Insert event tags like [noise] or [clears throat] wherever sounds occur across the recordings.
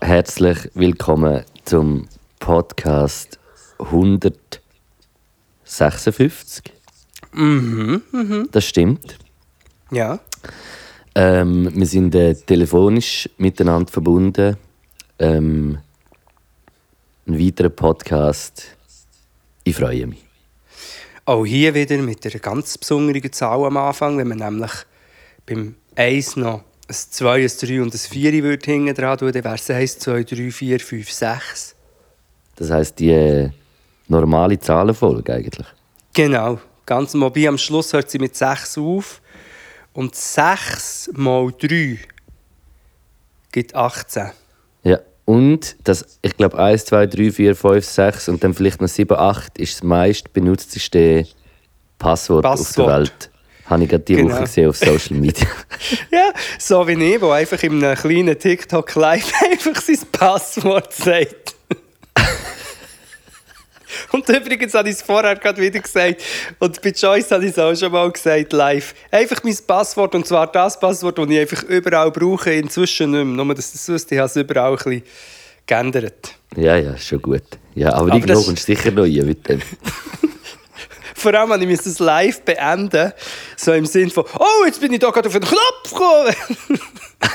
Herzlich willkommen zum Podcast 156. Mhm, Das stimmt. Ja. Ähm, wir sind äh, telefonisch miteinander verbunden. Ähm, ein weiterer Podcast. Ich freue mich. Auch hier wieder mit einer ganz besonderen Zahl am Anfang, wenn man nämlich beim 1 noch ein 2, ein 3 und ein 4 würde hinten dran tun, dann wäre es 1, 2, 3, 4, 5, 6. Das heisst, die äh, normale Zahlenfolge eigentlich. Genau. Ganz mobil. Am Schluss hört sie mit 6 auf. Und 6 mal 3 gibt 18. Und das, ich glaube, 1, 2, 3, 4, 5, 6 und dann vielleicht noch 7, 8 ist das meist benutzteste Passwort, auf Passwort. der Welt. Habe ich gerade diese Genau. Woche gesehen auf Social Media. [laughs] [laughs] Ja, so wie ich, der einfach in einem kleinen TikTok-Live [laughs] einfach sein Passwort sagt. [laughs] Und übrigens habe ich es vorher gerade wieder gesagt. Und bei Joyce habe ich es auch schon mal gesagt, live. Einfach mein Passwort, und zwar das Passwort, das ich einfach überall brauche, inzwischen nicht mehr. Nur, dass du es wusstest, ich habe es überall ein bisschen geändert. ja, ja, schon gut. Ja, aber, Aber irgendwo kommst du sicher noch rein mit dem. [laughs] Vor allem habe ich das live beenden so im Sinn von «Oh, jetzt bin ich da gerade auf den Knopf gekommen!»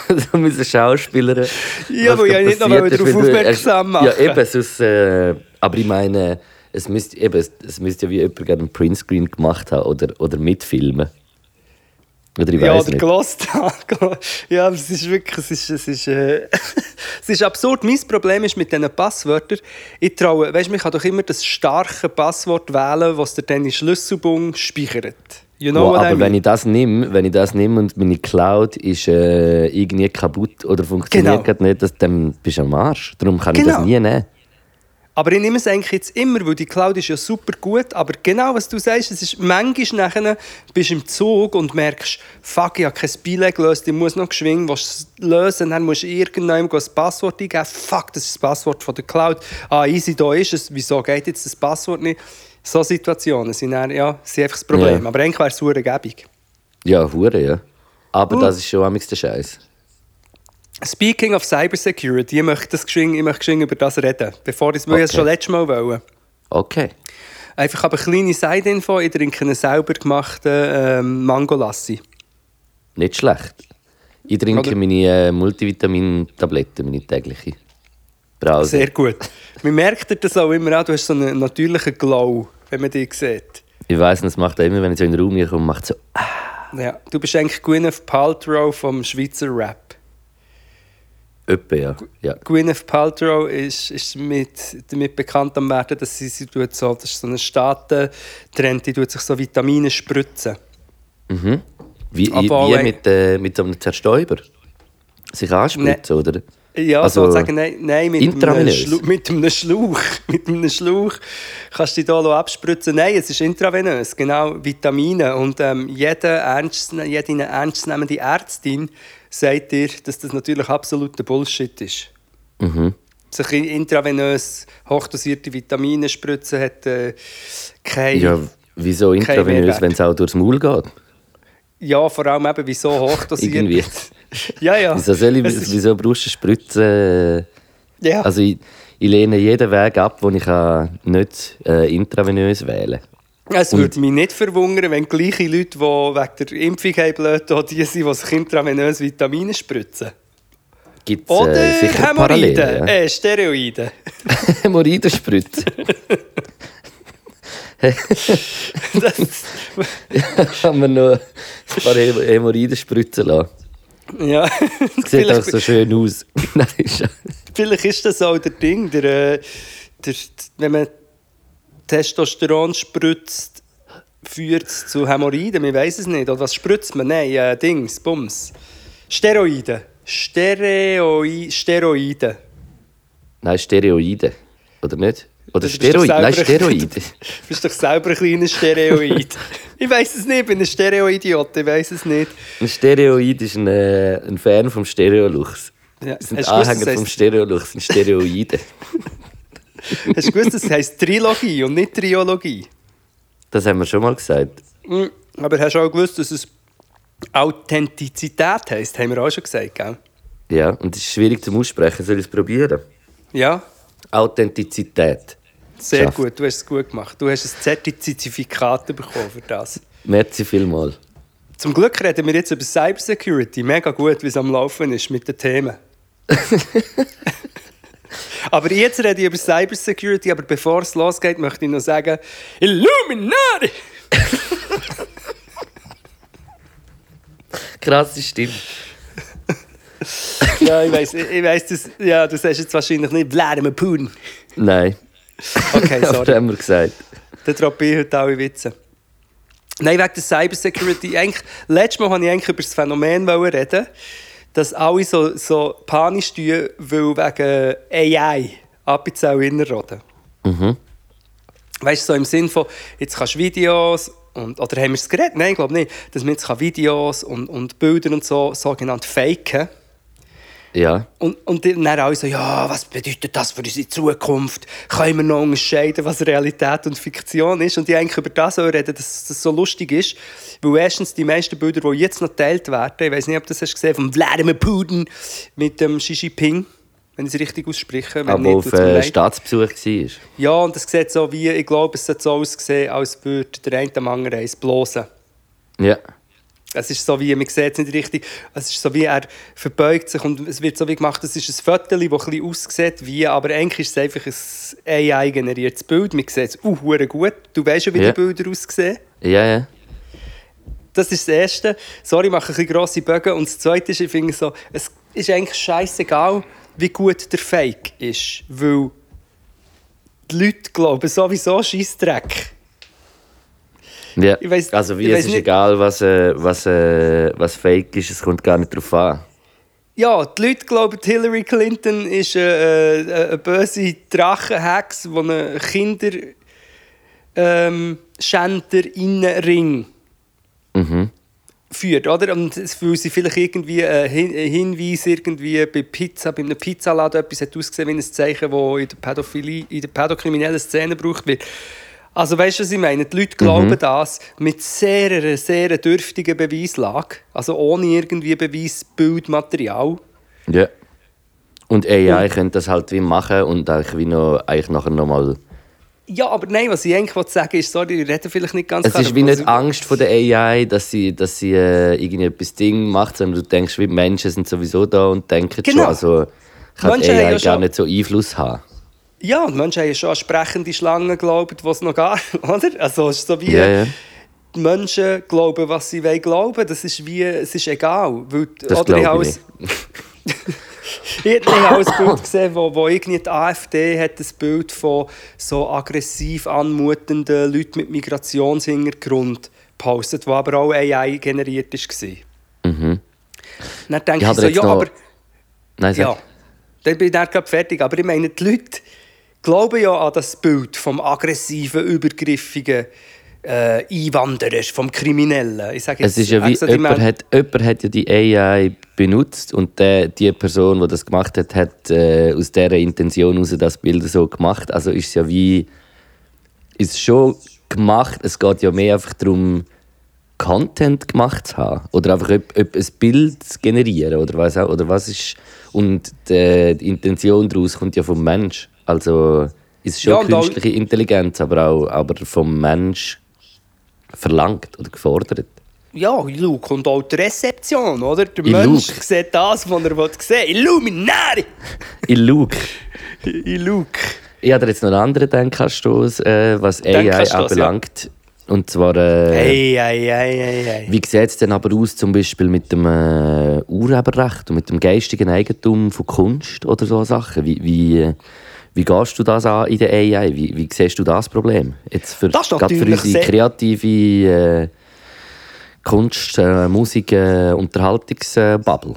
[laughs] da müssen Schauspieler. Ja, weil ich nicht noch darauf aufmerksam machen Ja, eben, sonst, äh, aber ich meine, es müsste, eben, es- es müsste ja wie jemand gerne einen Printscreen gemacht haben oder, oder mitfilmen. Oder ich Ja, oder gelost [laughs] ja, aber es ist wirklich, es ist, es ist, äh, [laughs] es ist absurd. Mein Problem ist mit diesen Passwörtern, ich traue, weißt du, man kann doch immer das starke Passwort wählen, das dir dann in den Schlüsselbund speichert. You know Wow, what I aber wenn mean? ich das nehme, wenn ich das nehme und meine Cloud ist äh, irgendwie kaputt oder funktioniert Genau. nicht, das, dann bist du am Arsch. Darum kann ich Genau. das nie nehmen. Aber ich nehme es eigentlich jetzt immer, weil die Cloud ist ja super gut, aber genau was du sagst, es ist manchmal nachher, bist du im Zug und merkst, fuck, ich habe kein Beileg gelöst, ich muss noch geschwingen, was lösen, dann musst du irgendjemandem das Passwort eingeben, fuck, das ist das Passwort von der Cloud, ah, easy, da ist es, wieso geht jetzt das Passwort nicht? So Situationen sind, dann, ja, sind einfach das Problem, Ja. aber eigentlich wäre es super gäbig. Ja, hure, ja. Aber Uh. das ist schon amigs der Scheiß. Speaking of Cybersecurity, ich möchte, das geschwind, ich möchte geschwind über das reden, bevor ich es Okay. schon letztes Mal wollte. Okay. Einfach aber eine kleine Side-Info. Ich trinke einen selber gemachten ähm, Mangolassi. Nicht schlecht. Ich trinke Oder- meine äh, Multivitamin-Tabletten, meine tägliche. Brause. Sehr gut. Man merkt das auch immer an, du hast so einen natürlichen Glow, wenn man dich sieht. Ich weiss, das macht er immer, wenn ich so in den Raum komme, macht so. ah. Ja, du bist eigentlich Gwyneth Paltrow vom Schweizer Rap. Öppe, ja. ja. Gwyneth Paltrow ist, ist mit, damit bekannt am werden, dass sie, sie tut so, das ist so ein Staatentrend, die tut sich so Vitamine spritzen. Wie, Aber wie auch, äh, mit, äh, mit so einem Zerstäuber? Sich anspritzen, oder? Ja, Also, sozusagen, nein, nein mit, einem intravenös? Schlu mit einem Schlauch. [laughs] Mit einem Schlauch kannst du dich hier abspritzen. Nein, es ist intravenös, genau, Vitamine. Und ähm, jede, ernst, jede ernstnehmende Ärztin sagt dir, dass das natürlich absoluter Bullshit ist. Mhm. Sich in- intravenös hochdosierte Vitamine spritzen hat äh, kein... Ja, wieso intravenös, wenn es auch durchs Maul geht? Ja, vor allem eben, wieso hochdosiert. [laughs] Irgendwie. [laughs] ja, ja. Wieso, soll ich, ist- wieso brauchst du Spritzen? ja. Also ich, ich lehne jeden Weg ab, wo ich kann nicht äh, intravenös wählen Es würde mich nicht verwundern, wenn gleiche Leute, die wegen der Impfung haben, blöd, auch die sind, die sich intravenös Vitamine spritzen. Gibt es Oder äh, Hämorrhoiden. Ja? äh, Steroiden. [laughs] Hämorrhoidenspritzen. [laughs] Das, Kann man noch ein paar Häm- Hämorrhoiden spritzen lassen. Ja. [laughs] Sieht auch so [laughs] schön aus. [laughs] Vielleicht ist das auch der Ding, der, äh, der, wenn man Testosteron spritzt, führt es zu Hämorrhoiden. Wir weiß es nicht. Oder was spritzt man? Nein, äh, Dings, Bums. Steroide. Stereoi Steroide. Nein, Steroide. Oder nicht? Oder Steroide? Nein, Steroide. [laughs] Du bist doch selber ein kleiner Stereoid. ich weiß es nicht, ich bin ein Stereoidiot, ich weiß es nicht. Ein Stereoid ist ein, äh, ein Fan vom Stereolux. Ja, Das sind gewusst, Anhänger das vom Stereolux, sind Steroide. [laughs] Hast du gewusst, das heisst Trilogie und nicht Triologie? Das haben wir schon mal gesagt. Mm, Aber hast du auch gewusst, dass es Authentizität heisst? Haben wir auch schon gesagt, gell? Ja, und es ist schwierig zum Aussprechen. Soll ich es probieren? Ja, Authentizität. Sehr Schafft. gut. Du hast es gut gemacht. Du hast ein Zertifikat bekommen für das. Merci vielmals. Zum Glück reden wir jetzt über Cybersecurity. Mega gut, wie es am Laufen ist mit den Themen. [laughs] aber jetzt rede ich über Cybersecurity, aber bevor es losgeht, möchte ich noch sagen: Illuminati! [laughs] Krasse Stimme. [laughs] ja, ich weiß, ich weiss, das, ja, du sagst jetzt wahrscheinlich nicht Vladimir Putin. Nein. [laughs] Okay, sorry. haben wir gesagt. Dann droppe ich heute alle Witze. Nein, wegen der Cybersecurity. [laughs] Eigentlich, letztes Mal wollte ich eigentlich über das Phänomen reden, dass alle so, so panisch tun, weil wegen AI Appenzell innerroden. Mhm. Weißt du, so im Sinn von, jetzt kannst du Videos und, oder haben wir es geredet? Nein, ich glaube nicht. Dass man jetzt kann Videos und, und Bilder und so sogenannt faken Ja. und, und dann alle so, ja, was bedeutet das für unsere Zukunft? Können wir noch unterscheiden, was Realität und Fiktion ist? Und ich eigentlich über das auch reden, dass das so lustig ist. Weil erstens die meisten Bilder, die jetzt noch geteilt werden, ich weiß nicht, ob du das hast gesehen, von Vladimir Putin mit dem Xi Jinping, wenn ich es richtig ausspreche. Wenn Aber nicht, auf äh. Staatsbesuch war. Ja, und es sieht so wie, ich glaube, es sollte so aussehen, als würde der eine dem anderen eins blosen. Ja. Es ist so wie, man sieht es nicht richtig, es ist so wie, er verbeugt sich und es wird so wie gemacht, es ist ein Foto, das ein bisschen aussieht wie, aber eigentlich ist es einfach ein AI-generiertes Bild. Man sieht es uh, hure gut. Du weißt schon, wie Ja. die Bilder aussehen. Ja, ja. Das ist das Erste. Sorry, ich mache ein bisschen grosse Bögen. Und das Zweite ist, ich finde so, es ist eigentlich scheißegal, wie gut der Fake ist, weil die Leute glauben sowieso Scheissdreck. Ja. Weiss- also wie, es ist nicht- egal, was, äh, was, äh, was fake ist, es kommt gar nicht drauf an. Ja, die Leute glauben, Hillary Clinton ist äh, äh, eine böse Drachenhex, die einen Kinder ähm, Schänderinnenring Mhm. führt, oder? Und es- weil sie vielleicht irgendwie einen einen Hinweis irgendwie bei Pizza, bei einem Pizzaladen etwas hat ausgesehen wie ein Zeichen, das in der Pädophilie, in der pädokriminellen Szene gebraucht wird. Also weißt du, was ich meine? Die Leute glauben das mit sehr, sehr dürftiger Beweislage, also ohne irgendwie Beweisbildmaterial. Ja. Und AI könnte das halt wie machen und eigentlich wie noch, eigentlich nachher nochmal... Ja, aber nein, was ich eigentlich wollte sagen ist, sorry, ich rede vielleicht nicht ganz Es klar, ist wie nicht was- Angst vor der AI, dass sie, dass sie äh, irgendetwas Ding macht, sondern du denkst, wie Menschen sind sowieso da und denken Genau. schon, also kann Menschen AI ja gar schon- nicht so Einfluss haben. Ja, und Menschen haben ja schon an sprechende Schlangen geglaubt, die es noch gar [laughs] oder? Also es ist so wie... Ja, ja. Die Menschen glauben, was sie wollen glauben. Das ist wie, es ist egal. Weil, Das oder ich habe ich [laughs] habe ein [laughs] Bild gesehen, wo, wo irgendwie die AfD hat ein Bild von so aggressiv anmutenden Leuten mit Migrationshintergrund gepostet, wo aber auch AI generiert war. Mhm. Dann denke Ich ich, so, ja, aber... Nein. Ja, dann bin ich dann fertig. Aber ich meine, die Leute glauben ja an das Bild vom aggressiven, übergriffigen äh, Einwanderer, vom Kriminellen. Ich sage Es ist ja wie, die jemand Mel- hat, jemand hat ja die AI benutzt und der, die Person, die das gemacht hat, hat äh, aus dieser Intention heraus das Bild so gemacht. Also ist es ja wie, ist schon gemacht, es geht ja mehr einfach darum, Content gemacht zu haben. Oder einfach ob, ob ein Bild zu generieren oder was auch, oder was ist... Und die, die Intention daraus kommt ja vom Mensch. Also ist schon Ja, künstliche Intelligenz, aber auch aber vom Mensch verlangt oder gefordert. Ja, Luke und auch die Rezeption, oder? Der In Mensch Luke. sieht das, was er sehen will. Illuminati! In Luke. In Luke. Ich habe jetzt noch einen anderen Denkanstoß, äh, was AI anbelangt. Und zwar, äh, hey, hey, hey, hey. wie sieht es denn aber aus, zum Beispiel mit dem äh, Urheberrecht und mit dem geistigen Eigentum von Kunst oder so Sachen? Wie, wie, wie gehst du das an in der AI? Wie, wie siehst du das Problem? Jetzt für, Das gerade für unsere kreative äh, Kunst, äh, Musik, äh, Unterhaltungsbubble.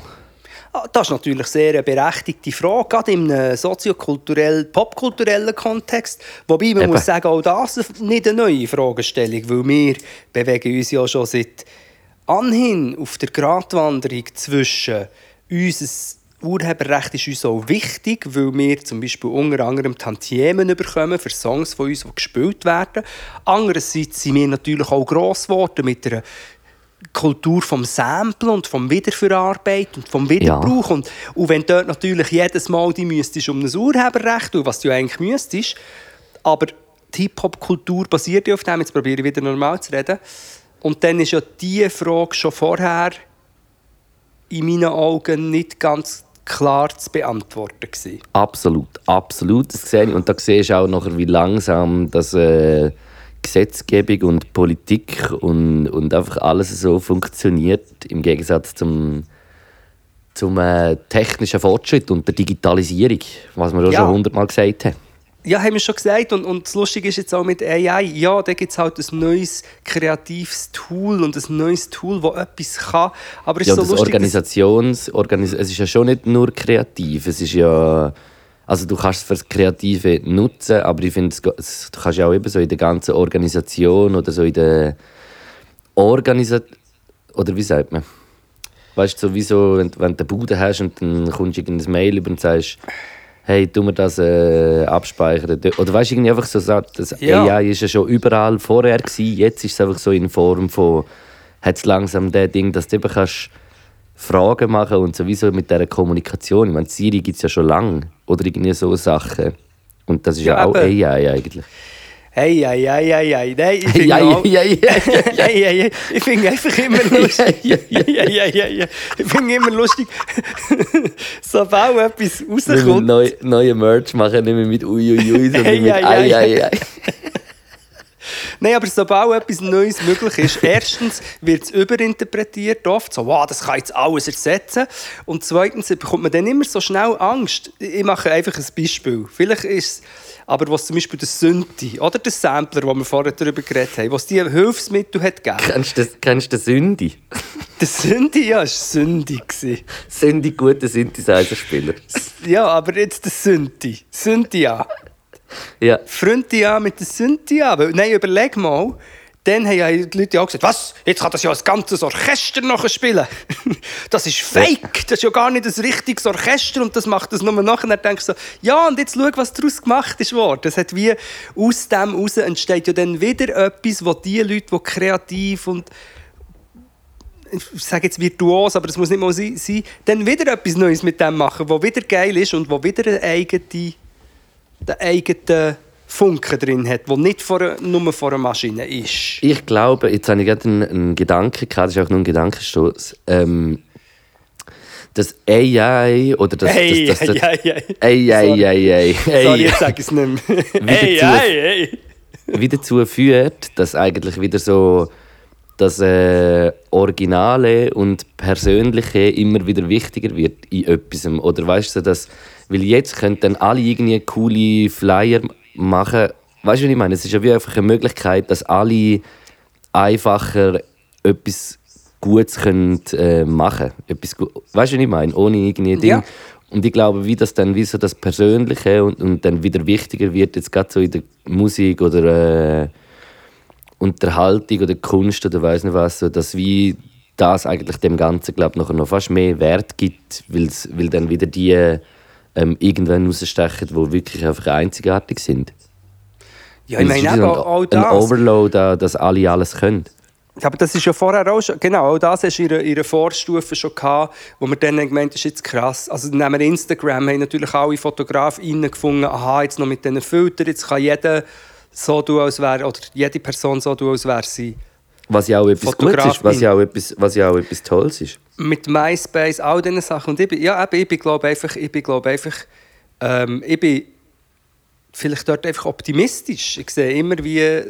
Ah, Das ist natürlich eine sehr berechtigte Frage, gerade in einem soziokulturell, popkulturellen Kontext. Wobei man Eben. muss sagen, auch das ist nicht eine neue Fragestellung, weil wir bewegen uns ja schon seit anhin auf der Gratwanderung zwischen unser Urheberrecht ist uns auch wichtig, weil wir zum Beispiel unter anderem Tantiemen bekommen für Songs von uns, die gespielt werden. Andererseits sind wir natürlich auch gross geworden mit einer Kultur vom Sample und vom Wiederverarbeiten und vom Wiederbrauch. Ja. Und, und wenn dort natürlich jedes Mal die müsstest um ein Urheberrecht tun, was du eigentlich müsstest, aber die Hip-Hop-Kultur basiert ja auf dem, jetzt probiere ich wieder normal zu reden, und dann ist ja diese Frage schon vorher in meinen Augen nicht ganz klar zu beantworten gewesen. Absolut, absolut. Das sehe ich. Und da siehst du auch nachher, wie langsam das äh, Gesetzgebung und Politik und, und einfach alles so funktioniert im Gegensatz zum, zum äh, technischen Fortschritt und der Digitalisierung, was wir auch ja. schon hundertmal gesagt haben. Ja, haben wir schon gesagt. Und, und das Lustige ist jetzt auch mit AI. Ja, da gibt es halt ein neues kreatives Tool und ein neues Tool, das etwas kann. Aber es ja, ist so das lustig, Organisations, Organis es ist ja schon nicht nur kreativ. Es ist ja... Also du kannst es fürs Kreative nutzen, aber ich finde, du kannst ja auch eben so in der ganzen Organisation oder so in der Organisation... Oder wie sagt man? Weißt du, sowieso, wenn, wenn du eine Bude hast und dann kommst du ein Mail über und sagst hey, tun wir das äh, abspeichern. Oder weißt du, irgendwie einfach so, das ja. AI ist ja schon überall vorher gewesen, jetzt ist es einfach so in Form von, hat es langsam das Ding, dass du eben kannst Fragen machen und sowieso mit dieser Kommunikation. Ich meine, Siri gibt es ja schon lange. Oder irgendwie so Sachen. Und das ist ja, ja auch AI eigentlich. Hey, hey, hey, hey, hey. Nein, ich finde hey, hey, hey, hey, Ich finde einfach immer lustig. hey, hey, hey, hey, Ich finde immer lustig, [laughs] sobald etwas rauskommt. Neu, neue Merch machen, nicht mehr mit Uiuiui, sondern hey, mit Ei, Ei, Ei. [laughs] Nein, aber sobald etwas Neues möglich ist, erstens wird es überinterpretiert oft, so, wow, das kann jetzt alles ersetzen. Und zweitens bekommt man dann immer so schnell Angst. Ich mache einfach ein Beispiel. Vielleicht ist es aber was zum Beispiel der Synthi oder der Sampler, wo wir vorher darüber geredet haben, was die Hilfsmittel hat gegeben. Kennst du, kennst du den Synthi? [laughs] Der Synthi, ja, war Synthi. Synthi, guter Synthesizer-Spieler. [laughs] ja, aber jetzt der Synthi. Synthi, ja. Ja. Freund ja mit der Synthi, Nein, überleg mal, dann haben die Leute auch gesagt, was, jetzt kann das ja ein ganzes Orchester nachher spielen. [laughs] das ist fake, das ist ja gar nicht ein richtiges Orchester und das macht das nur nachher. Dann denkst du so, ja, und jetzt schau, was daraus gemacht ist worden. Das hat wie, aus dem heraus entsteht ja dann wieder etwas, wo die Leute, die kreativ und ich sage jetzt virtuos, aber das muss nicht mal sein, dann wieder etwas Neues mit dem machen, was wieder geil ist und wo wieder eine eigene, eine eigene Funken drin hat, der nicht vor, nur vor einer Maschine ist. Ich glaube, jetzt habe ich gerade einen, einen Gedanken gehabt, das ist auch nur ein Gedankenstoß. Ähm, das AI oder das, hey, das, das, das, AI, AI, AI, Sorry, jetzt sage ich es nicht mehr. AI, Wie dazu führt, dass eigentlich wieder so das äh, Originale und Persönliche immer wieder wichtiger wird in etwas. Oder weißt du, dass, weil jetzt können dann alle irgendwie coole Flyer machen. Weißt du, was ich meine? Es ist ja wie einfach eine Möglichkeit, dass alle einfacher etwas Gutes können, äh, machen können. weißt du, was ich meine? Ohne irgendwie Ding. Ja. Und ich glaube, wie das dann wie so das Persönliche und, und dann wieder wichtiger wird, jetzt gerade so in der Musik oder äh, Unterhaltung oder Kunst oder weiß nicht was, so, dass wie das eigentlich dem Ganzen glaube noch, noch fast mehr Wert gibt, weil dann wieder die ähm, irgendwann rausstechen, die wirklich einfach einzigartig sind. Ja, ich meine aber auch das. Ein Overload, dass alle alles können. Aber das ist ja vorher auch schon, genau, auch das hast du in ihrer Vorstufe schon gehabt, wo man dann gemeint ist jetzt krass. Also wir Instagram, haben natürlich alle Fotografen gefunden, aha, jetzt noch mit diesen Filtern, jetzt kann jeder so tun, als wäre, oder jede Person so tun, als wäre sie was ja auch etwas Gutes ist, was ja auch etwas, was ja auch etwas Tolles ist. Mit MySpace, all diese Sachen. Und ich bin, ja, eben, ich bin, glaube einfach, ich bin, glaube einfach, ähm, ich bin vielleicht dort einfach optimistisch. Ich sehe immer, wie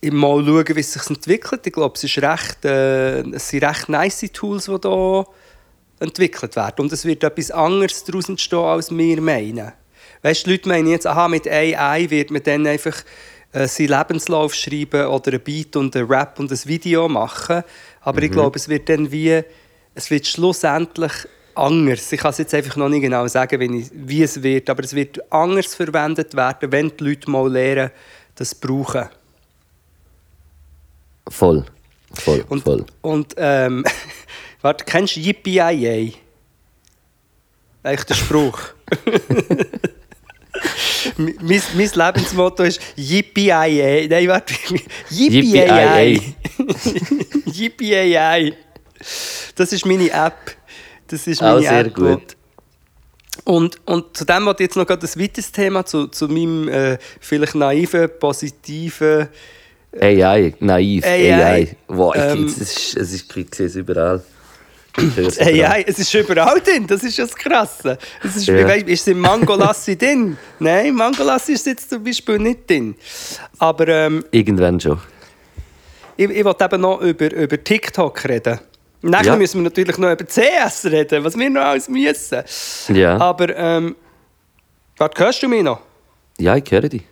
ich mal schauen, wie es sich entwickelt. Ich glaube, es, ist recht, äh, es sind recht nice Tools, die hier entwickelt werden. Und es wird etwas anderes daraus entstehen, als wir meinen. Weißt du, Leute meinen jetzt, aha, mit AI wird man dann einfach äh, seinen Lebenslauf schreiben oder ein Beat und ein Rap und ein Video machen. Aber mhm. ich glaube, es wird dann wie, es wird schlussendlich anders. Ich kann es jetzt einfach noch nicht genau sagen, wie, ich, wie es wird, aber es wird anders verwendet werden, wenn die Leute mal lernen, das brauchen. Voll. Voll. Und, voll. und ähm, [laughs] warte, kennst du Yippie Eigentlich der Spruch. [laughs] mein, mein Lebensmotto ist Yippie-Ei. Nein, warte. Yippie-Ei. Yippie-Ei. [laughs] Das ist meine App. Das ist meine Auch sehr App. gut. Und, und zu dem wollte ich jetzt noch gerade ein weiteres Thema, zu, zu meinem äh, vielleicht naiven, positiven... AI, naiv, AI. AI. Wow, Ähm, es ist, es ist, ich sehe es überall. Hey, überall. hey, es ist überall drin, das ist ja das Krasse. Es ist, Ja. weiss, ist es im Mangolassi [laughs] drin? Nein, Mangolassi ist jetzt zum Beispiel nicht drin. Aber ähm, Irgendwann schon. ich, ich wollte eben noch über, über TikTok reden. Nachher Ja. müssen wir natürlich noch über CS reden, was wir noch alles müssen. Ja. Aber, ähm, warte, hörst du mich noch? Ja, ich höre dich.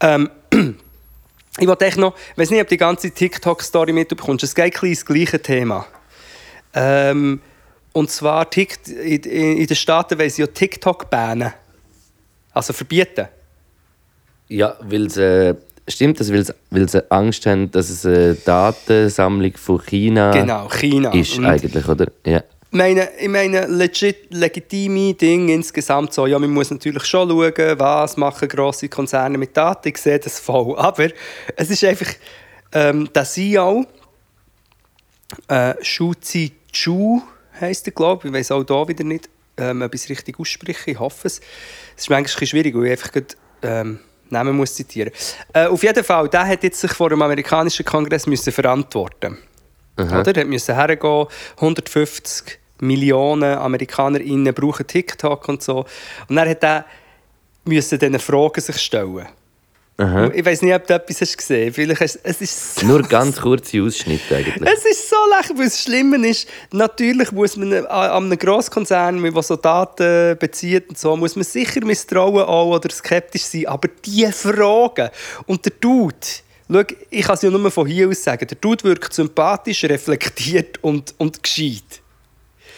Ähm, [clears throat] ich wollte echt noch, ich weiß nicht, ob die ganze TikTok-Story mitbekommst, es geht ein ins gleiche Thema. Ähm, und zwar in, den Staaten wollen sie ja TikTok bannen. Also verbieten. Ja, weil sie, stimmt das, weil sie, weil sie Angst haben, dass es eine Datensammlung von China Genau, China. ist Und eigentlich, oder? Ja. Ich meine, ich meine legit, legitime Dinge insgesamt so. Ja, man muss natürlich schon schauen, was machen grosse Konzerne mit Daten. Ich sehe das voll. Aber es ist einfach, ähm, der CEO, äh, Shu Zi Chu heisst er, glaube ich. Ich weiß auch da wieder nicht, ähm, ob ich es richtig ausspreche. Ich hoffe es. Es ist manchmal ein schwierig, weil ich einfach gerade, ähm, Namen muss zitieren. Äh, auf jeden Fall, der hat jetzt sich vor dem amerikanischen Kongress müssen verantworten Aha. oder? Er musste hergehen, 150 Millionen AmerikanerInnen brauchen TikTok und so. Und dann hat er müssen diesen Fragen sich stellen. Aha. Ich weiß nicht, ob du etwas hast gesehen hast. Vielleicht hast, es ist so, Nur [laughs] ganz kurze Ausschnitte eigentlich. es ist so lächerlich, weil das Schlimme ist, natürlich muss man an an einem Grosskonzern, der so Daten bezieht und so, muss man sicher misstrauen auch oder skeptisch sein. Aber diese Fragen und der Dude, schau, ich kann es ja nur von hier aus sagen, der Dude wirkt sympathisch, reflektiert und, und gescheit.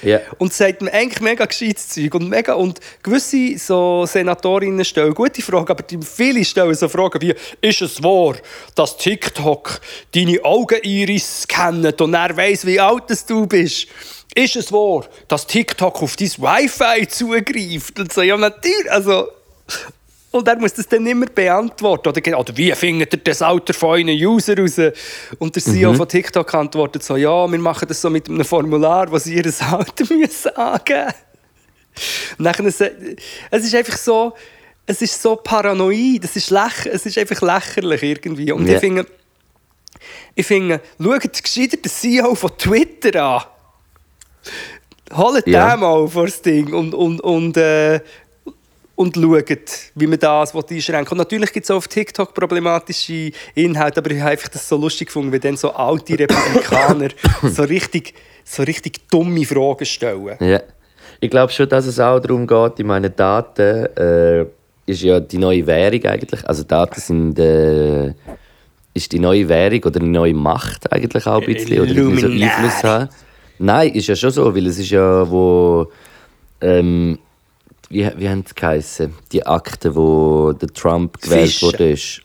Ja. Und sagt mir eigentlich mega gescheites Zeug. Und, mega, und gewisse so Senatorinnen stellen gute Fragen, aber die, viele stellen so Fragen wie: Ist es wahr, dass TikTok deine Augeniris scannt und er weiss, wie alt du bist? Ist es wahr, dass TikTok auf dein Wi-Fi zugreift? Und so, ja, natürlich. Also, und er muss das dann immer beantworten. Oder, oder wie findet ihr das Alter von euren User raus? Und der CEO von TikTok antwortet so, ja, wir machen das so mit einem Formular, sie ihr [laughs] Alter müssen angeben müssen. Es ist einfach so, es ist so paranoid, es ist, läch, es ist einfach lächerlich irgendwie. Und Ja. ich finde, ich finde, schaut gescheiter den CEO von Twitter an. Holt Ja. den mal vor das Ding und, und, und, äh, und schaut, wie man das einschränken will. Und natürlich gibt es auch auf TikTok problematische Inhalte, aber ich habe einfach das so lustig gefunden, wie dann so alte Republikaner [coughs] so richtig, so richtig dumme Fragen stellen. Ja. Ich glaube schon, dass es auch darum geht, ich meine, Daten äh, ist ja die neue Währung eigentlich. Also Daten sind äh, ist die neue Währung oder die neue Macht eigentlich auch ein bisschen. Oder so. Einfluss haben. Nein, ist ja schon so, weil es ist ja, wo ähm, wie, wie haben es geheißen? Die Akte, wo der Trump gewählt Fische. wurde. Ist.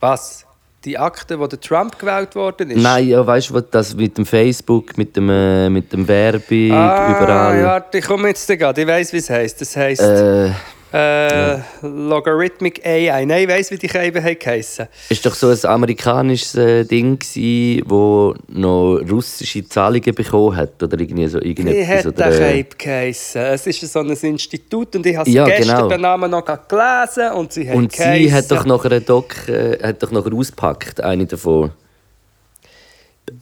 Was? Die Akte, wo der Trump gewählt worden ist? Nein, ja, weißt du, was das mit dem Facebook, mit dem, äh, mit dem Werbung, Ah, überall. Ja, ich komme jetzt gerade. Ich weiss, wie es heisst. Das heisst Äh, äh, Logarithmic AI. Nein, ich weiss, wie die Scheibe heissen. ist doch so ein amerikanisches äh, Ding wo noch russische Zahlungen bekommen hat oder irgendwie so Wie irgendetwas hat oder der äh, geheissen? Es ist so ein Institut und ich habe Ja, gestern genau. den Namen noch gelesen und sie hat und sie geheissen- hat doch noch einen Doc, äh, hat doch noch ausgepackt, eine davon.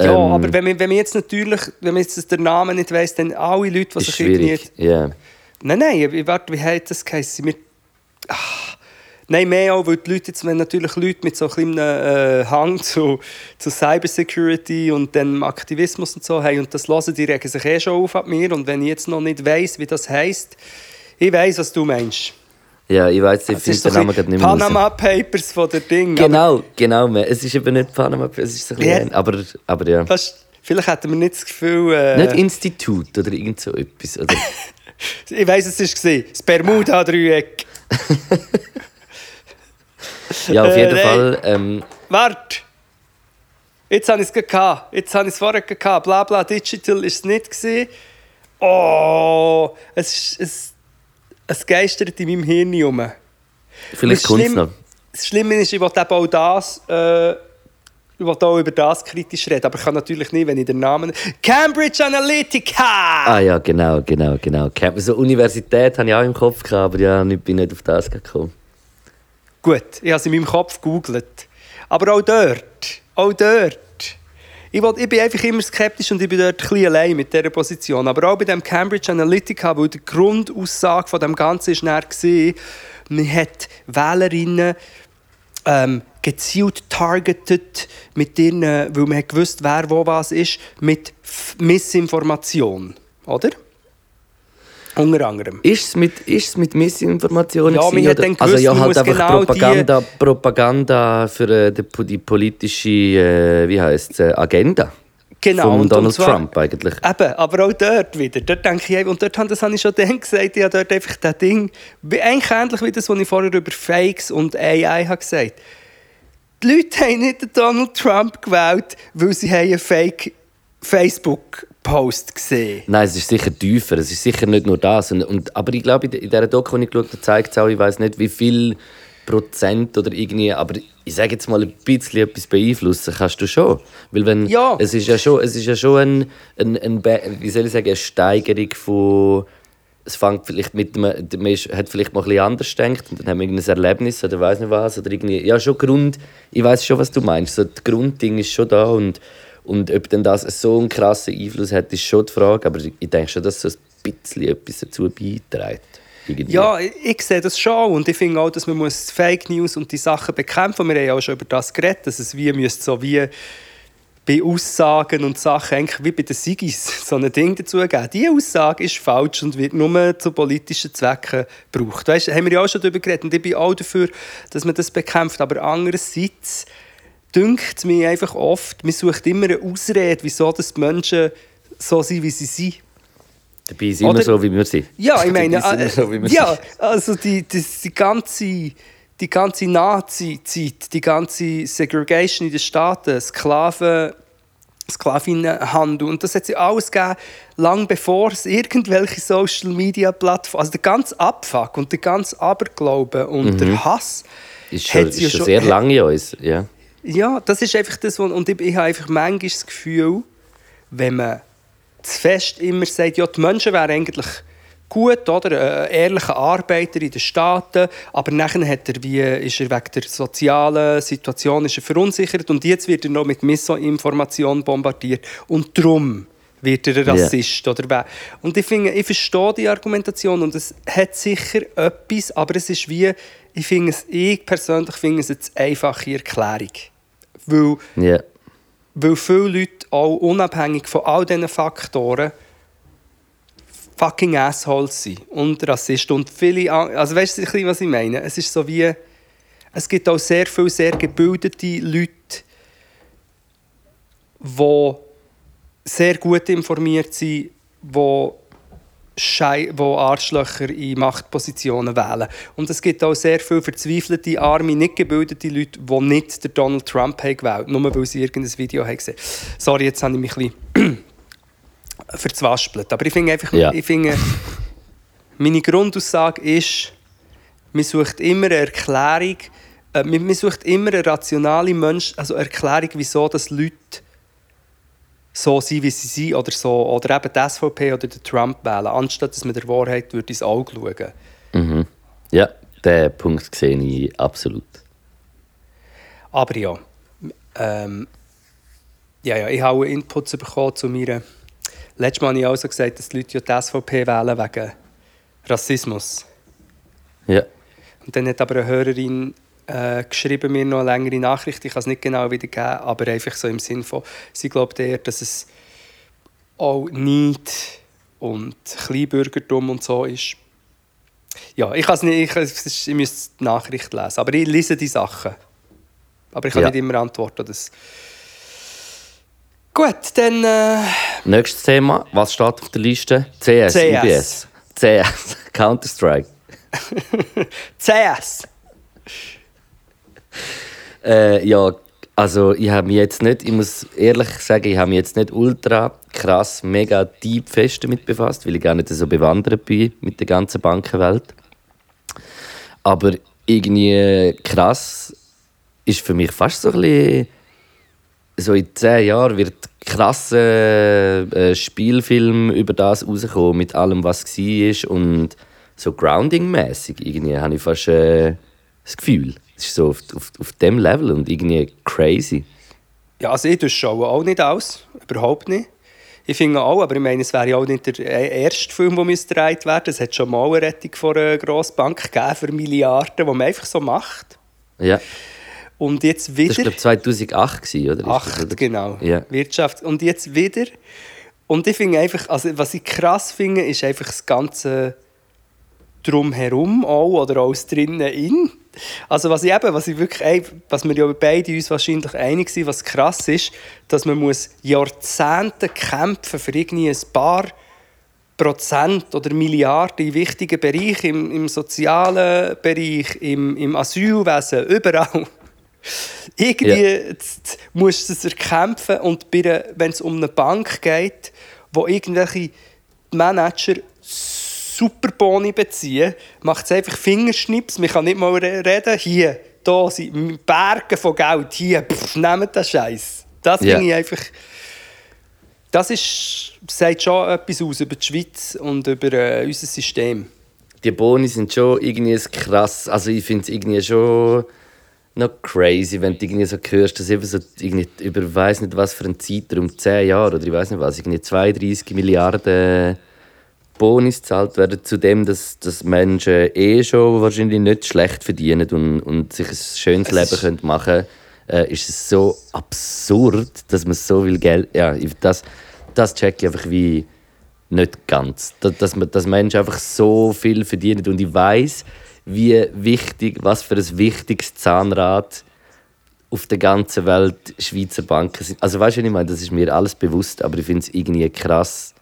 Ja, ähm, aber wenn man, wenn man jetzt natürlich, wenn man jetzt den Namen nicht weiss, dann alle Leute, die sich irgendwie... schwierig. Nein, nein, warte, wie hat das geheißen? Wir... Ah, nein, mehr auch, weil die Leute jetzt, wenn natürlich Leute mit so einem äh, Hang zu, zu Cybersecurity und dann Aktivismus und so haben und das hören, die regen sich eh schon auf an mir und wenn ich jetzt noch nicht weiss, wie das heisst, ich weiss, was du meinst. ja, ich weiß, ich Es finde den Namen gerade nicht mehr raus. Panama Papers von der Ding. Genau, genau. Es ist eben nicht Panama, es ist ein bisschen, Ja. aber, aber ja. Fast, vielleicht hätten wir nicht das Gefühl... Äh, Nicht Institut oder irgend so etwas. Oder, [laughs] ich weiss, es war das Bermuda-Dreieck. ja, auf Äh, jeden nein. Fall. Ähm, Warte! Jetzt habe ich es gehabt. Jetzt habe ich es vorher gehabt. Bla bla Digital ist es nicht gesehen. Oh, es, ist- es, es geistert in meinem Hirn herum. Vielleicht kommt es noch. Das Schlimme ist, ich will eben auch das, äh, ich will auch über das kritisch reden, aber ich kann natürlich nicht, wenn ich den Namen... Cambridge Analytica! Ah ja, genau, genau, genau. So Universität habe ich auch im Kopf gehabt, aber ja, ich bin nicht auf das gekommen. Gut, ich habe es in meinem Kopf gegoogelt. Aber auch dort, auch dort. Ich, will, ich bin einfach immer skeptisch und ich bin dort ein bisschen allein mit dieser Position. Aber auch bei dem Cambridge Analytica, weil die Grundaussage von dem Ganzen gesehen, man hat Wählerinnen ähm, gezielt targeted mit ihren, weil man hat gewusst, wer wo was ist, mit Missinformation, oder? Unter anderem. Ist es mit, ist es mit Missinformationen? Ja, man hat dann Also gewusst, ja, man halt einfach genau die- Propaganda, Propaganda für äh, die, die politische, äh, wie heißt äh, Agenda Genau, von und- und Donald zwar- Trump eigentlich. Eben, aber auch dort wieder. Dort denke ich, und dort, habe- das habe ich schon dann gesagt, ich habe dort einfach das Ding, eigentlich ähnlich wie das, was ich vorher über Fakes und AI habe gesagt Die Leute haben nicht Donald Trump gewählt, weil sie einen Fake Facebook-Post gesehen Nein, es ist sicher tiefer. Es ist sicher nicht nur das. Und, und, aber ich glaube, in der- in dieser Doku, die ich geschaut habe, zeigt es auch, ich weiß nicht, wie viel Prozent oder irgendwie, aber ich sage jetzt mal ein bisschen etwas beeinflussen kannst du schon. Weil wenn, Ja. es ist ja schon, es ist ja schon ein, ein, ein, wie soll ich sagen, eine Steigerung von es fängt vielleicht mit einem, man hat vielleicht mal ein bisschen anders gedacht und dann haben wir irgendein Erlebnis oder weiß nicht was oder irgendwie, ja schon Grund, ich weiß schon, was du meinst, so, das Grundding ist schon da und, und ob denn das so einen krassen Einfluss hat, ist schon die Frage, aber ich denke schon, dass so ein bisschen etwas dazu beiträgt. Irgendwie. Ja, ich, sehe das schon und ich finde auch, dass man muss Fake News und die Sachen bekämpfen Wir haben ja auch schon über das geredet, dass es wie müsste so wie bei Aussagen und Sachen, eigentlich wie bei den Sigis, [laughs] so ein Ding dazu geben. Diese Aussage ist falsch und wird nur zu politischen Zwecken gebraucht. Weißt, haben wir ja auch schon darüber geredet und ich bin auch dafür, dass man das bekämpft. Aber andererseits dünkt es mir einfach oft, man sucht immer eine Ausrede, wieso dass die Menschen so sind, wie sie sind. Dabei sind wir Oder- so, wie wir sind. Ja, ich [laughs] meine, wir äh, so, wie wir ja, also die, die, die ganze, die ganze Nazi-Zeit, die ganze Segregation in den Staaten, Sklaven, Sklavinnenhandel und das hat sie alles gegeben, lang bevor es irgendwelche Social-Media-Plattformen, also der ganze Abfuck und der ganze Aberglauben und der Hass Mhm. Ist schon, ist ja schon sehr lange in uns. Ja. ja, das ist einfach das, was, und ich, ich habe einfach manchmal das Gefühl, wenn man zu fest immer sagt, ja, die Menschen wären eigentlich gut, oder? Ein ehrlicher Arbeiter in den Staaten, aber nachher hat er wie, ist er wegen der sozialen Situation ist er verunsichert und jetzt wird er noch mit Missinformation bombardiert und darum wird er ein. Rassist oder wer. Und ich finde, ich verstehe die Argumentation und es hat sicher etwas, aber es ist wie, ich finde es, ich persönlich finde es eine einfache Erklärung. Weil, Ja. weil viele Leute auch unabhängig von all diesen Faktoren fucking Assholes sind und Rassisten und viele, also weißt du, was ich meine? Es ist so wie, es gibt auch sehr viele sehr gebildete Leute, die sehr gut informiert sind, die Schei wo Arschlöcher in Machtpositionen wählen. Und es gibt auch sehr viele verzweifelte, arme, nicht gebildete Leute, die nicht Donald Trump haben gewählt haben, nur weil sie irgendein Video haben gesehen Sorry, jetzt habe ich mich ein bisschen verzwaspelt. Aber ich finde einfach, Ja. ich finde, meine Grundaussage ist, man sucht immer eine Erklärung, äh, man, sucht immer eine rationale Mensch, also eine Erklärung, wieso dass Leute so sind, wie sie sind, oder, so, oder eben die SVP oder den Trump wählen, anstatt dass man der Wahrheit würde ins Auge schauen Mhm. Ja, den Punkt sehe ich absolut. Aber ja, ähm, ja, ja, ich habe Inputs bekommen zu mir. Letztes Mal habe ich auch so gesagt, dass die Leute ja die SVP wählen wegen Rassismus. Ja. Und dann hat aber eine Hörerin äh, geschrieben mir noch eine längere Nachricht. Ich kann es nicht genau wiedergeben, aber einfach so im Sinn von, sie glaubt eher, dass es auch Neid und Kleinbürgertum und so ist. Ja, ich kann es nicht, ich, ich müsste die Nachricht lesen, aber ich lese die Sachen. Aber ich kann Ja. nicht immer antworten. Das. Gut, dann äh, Nächstes Thema, was steht auf der Liste? CS, CS. UBS. CS, [laughs] Counter-Strike. [laughs] CS. Äh, ja, Also ich habe mich jetzt nicht, ich muss ehrlich sagen, ich habe mich jetzt nicht ultra krass, mega deep fest damit befasst, weil ich gar nicht so bewandert bin mit der ganzen Bankenwelt. Aber irgendwie krass ist für mich fast so ein bisschen, so in zehn Jahren wird krasser äh, Spielfilm über das rauskommen, mit allem, was war und so grounding-mäßig irgendwie habe ich fast äh, das Gefühl. Es ist so auf, auf, auf dem Level und irgendwie crazy. Ja, also ich schaue auch nicht aus, überhaupt nicht. Ich finde auch, aber ich meine, es wäre ja auch nicht der erste Film, der gedreht werden Es hat schon mal eine Rettung von einer Grossbank gegeben für Milliarden, die man einfach so macht. Ja. Und jetzt wieder... Das war, 2008, oder? 8, genau. Ja. Wirtschaft. Und jetzt wieder... Und ich finde einfach, also was ich krass finde, ist einfach das ganze drumherum auch oder alles drinnen in. Also was ich eben, was ich wirklich, was wir ja beide uns wahrscheinlich einig sind, was krass ist, dass man muss Jahrzehnte kämpfen für irgendwie ein paar Prozent oder Milliarden in wichtigen Bereichen, im, im sozialen Bereich, im, im Asylwesen, überall. Irgendwie ja. musst du es erkämpfen und wenn es um eine Bank geht, wo irgendwelche Manager super Boni beziehen, macht es einfach Fingerschnips, man kann nicht mal reden, hier, da sind Berge von Geld, hier, pff, nehmt den Scheiß. Das yeah. finde ich einfach... Das ist, sagt schon etwas aus über die Schweiz und über äh, unser System. Die Boni sind schon irgendwie krass, also ich finde es irgendwie schon noch crazy, wenn du irgendwie so hörst, dass eben so irgendwie über weiß nicht was für einen Zeitraum, 10 Jahre oder ich weiß nicht was, irgendwie 32 Milliarden Bonus gezahlt werden, zu dem, dass, dass Menschen eh schon wahrscheinlich nicht schlecht verdienen und, und sich ein schönes es Leben können machen können, äh, ist es so absurd, dass man so viel Geld. Ja, das, das check ich einfach wie nicht ganz. Dass, dass, man, dass Menschen einfach so viel verdienen und ich weiß, wie wichtig, was für ein wichtiges Zahnrad auf der ganzen Welt Schweizer Banken sind. Also weißt du, ich meine, das ist mir alles bewusst, aber ich finde es irgendwie krass,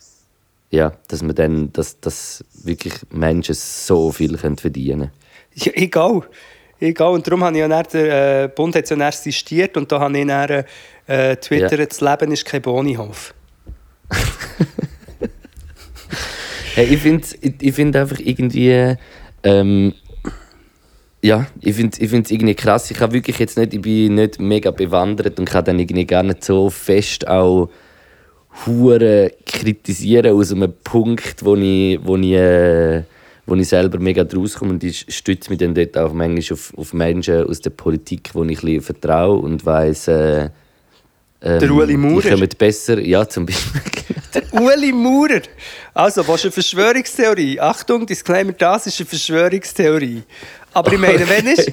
ja, dass man dann, dass, dass wirklich Menschen so viel können verdienen können. Ja, egal. Egal. Und darum habe ich ja dann, der äh, Bund hat ja dann sistiert und da habe ich dann äh, Twitter, ja. das Leben ist kein Bonihof. [laughs] hey, ich finde ich, ich find einfach irgendwie, ähm, ja, ich finde es ich irgendwie krass. Ich, wirklich jetzt nicht, ich bin nicht mega bewandert und kann dann irgendwie gar nicht so fest auch hure kritisieren aus einem Punkt, wo ich, wo ich, äh, wo ich selber mega draus komme und ich stütze mich dann dort auch manchmal auf, auf Menschen aus der Politik, wo ich ein vertraue und weiss, äh, ähm, der Ueli Maurer. Die kommen besser, ja, zum Beispiel. [laughs] Ueli Maurer. Also, was ist eine Verschwörungstheorie? Achtung, Disclaimer, das ist eine Verschwörungstheorie. Aber ich meine, wenn ist,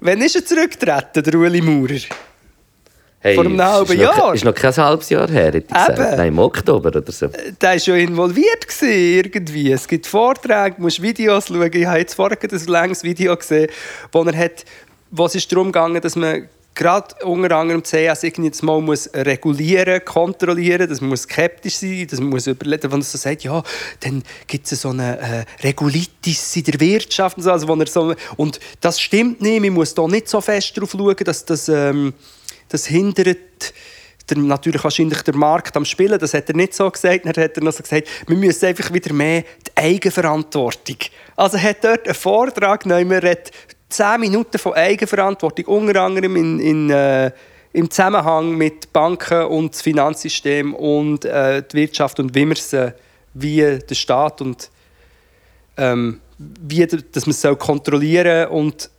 wenn ist er zurückgetreten, der Ueli Maurer? Hey, Vor einem halben Jahr. Noch, ist noch kein halbes Jahr her, hätte ich gesagt. Nein, im Oktober oder so. Äh, der war schon involviert irgendwie. Es gibt Vorträge, du musst Videos schauen. Ich habe jetzt vorher ein langes Video gesehen, wo er hat, wo es ist darum ging, dass man gerade unter anderem CS jetzt mal muss regulieren, kontrollieren, dass man muss skeptisch sein, dass man muss überlegen, wenn er so sagt, ja, dann gibt es so eine äh, Regulitis in der Wirtschaft und so, also, wo er so, und das stimmt nicht, man muss da nicht so fest darauf schauen, dass das ähm, das hindert der, natürlich wahrscheinlich der Markt am Spielen. Das hat er nicht so gesagt. Dann hat er noch so gesagt, wir müssen einfach wieder mehr die Eigenverantwortung. Also hat dort einen Vortrag genommen, er hat 10 Minuten von Eigenverantwortung, unter anderem in, in äh, im Zusammenhang mit Banken und das Finanzsystem und äh, die Wirtschaft und wie man es, äh, wie der Staat und ähm, wie dass man es kontrollieren und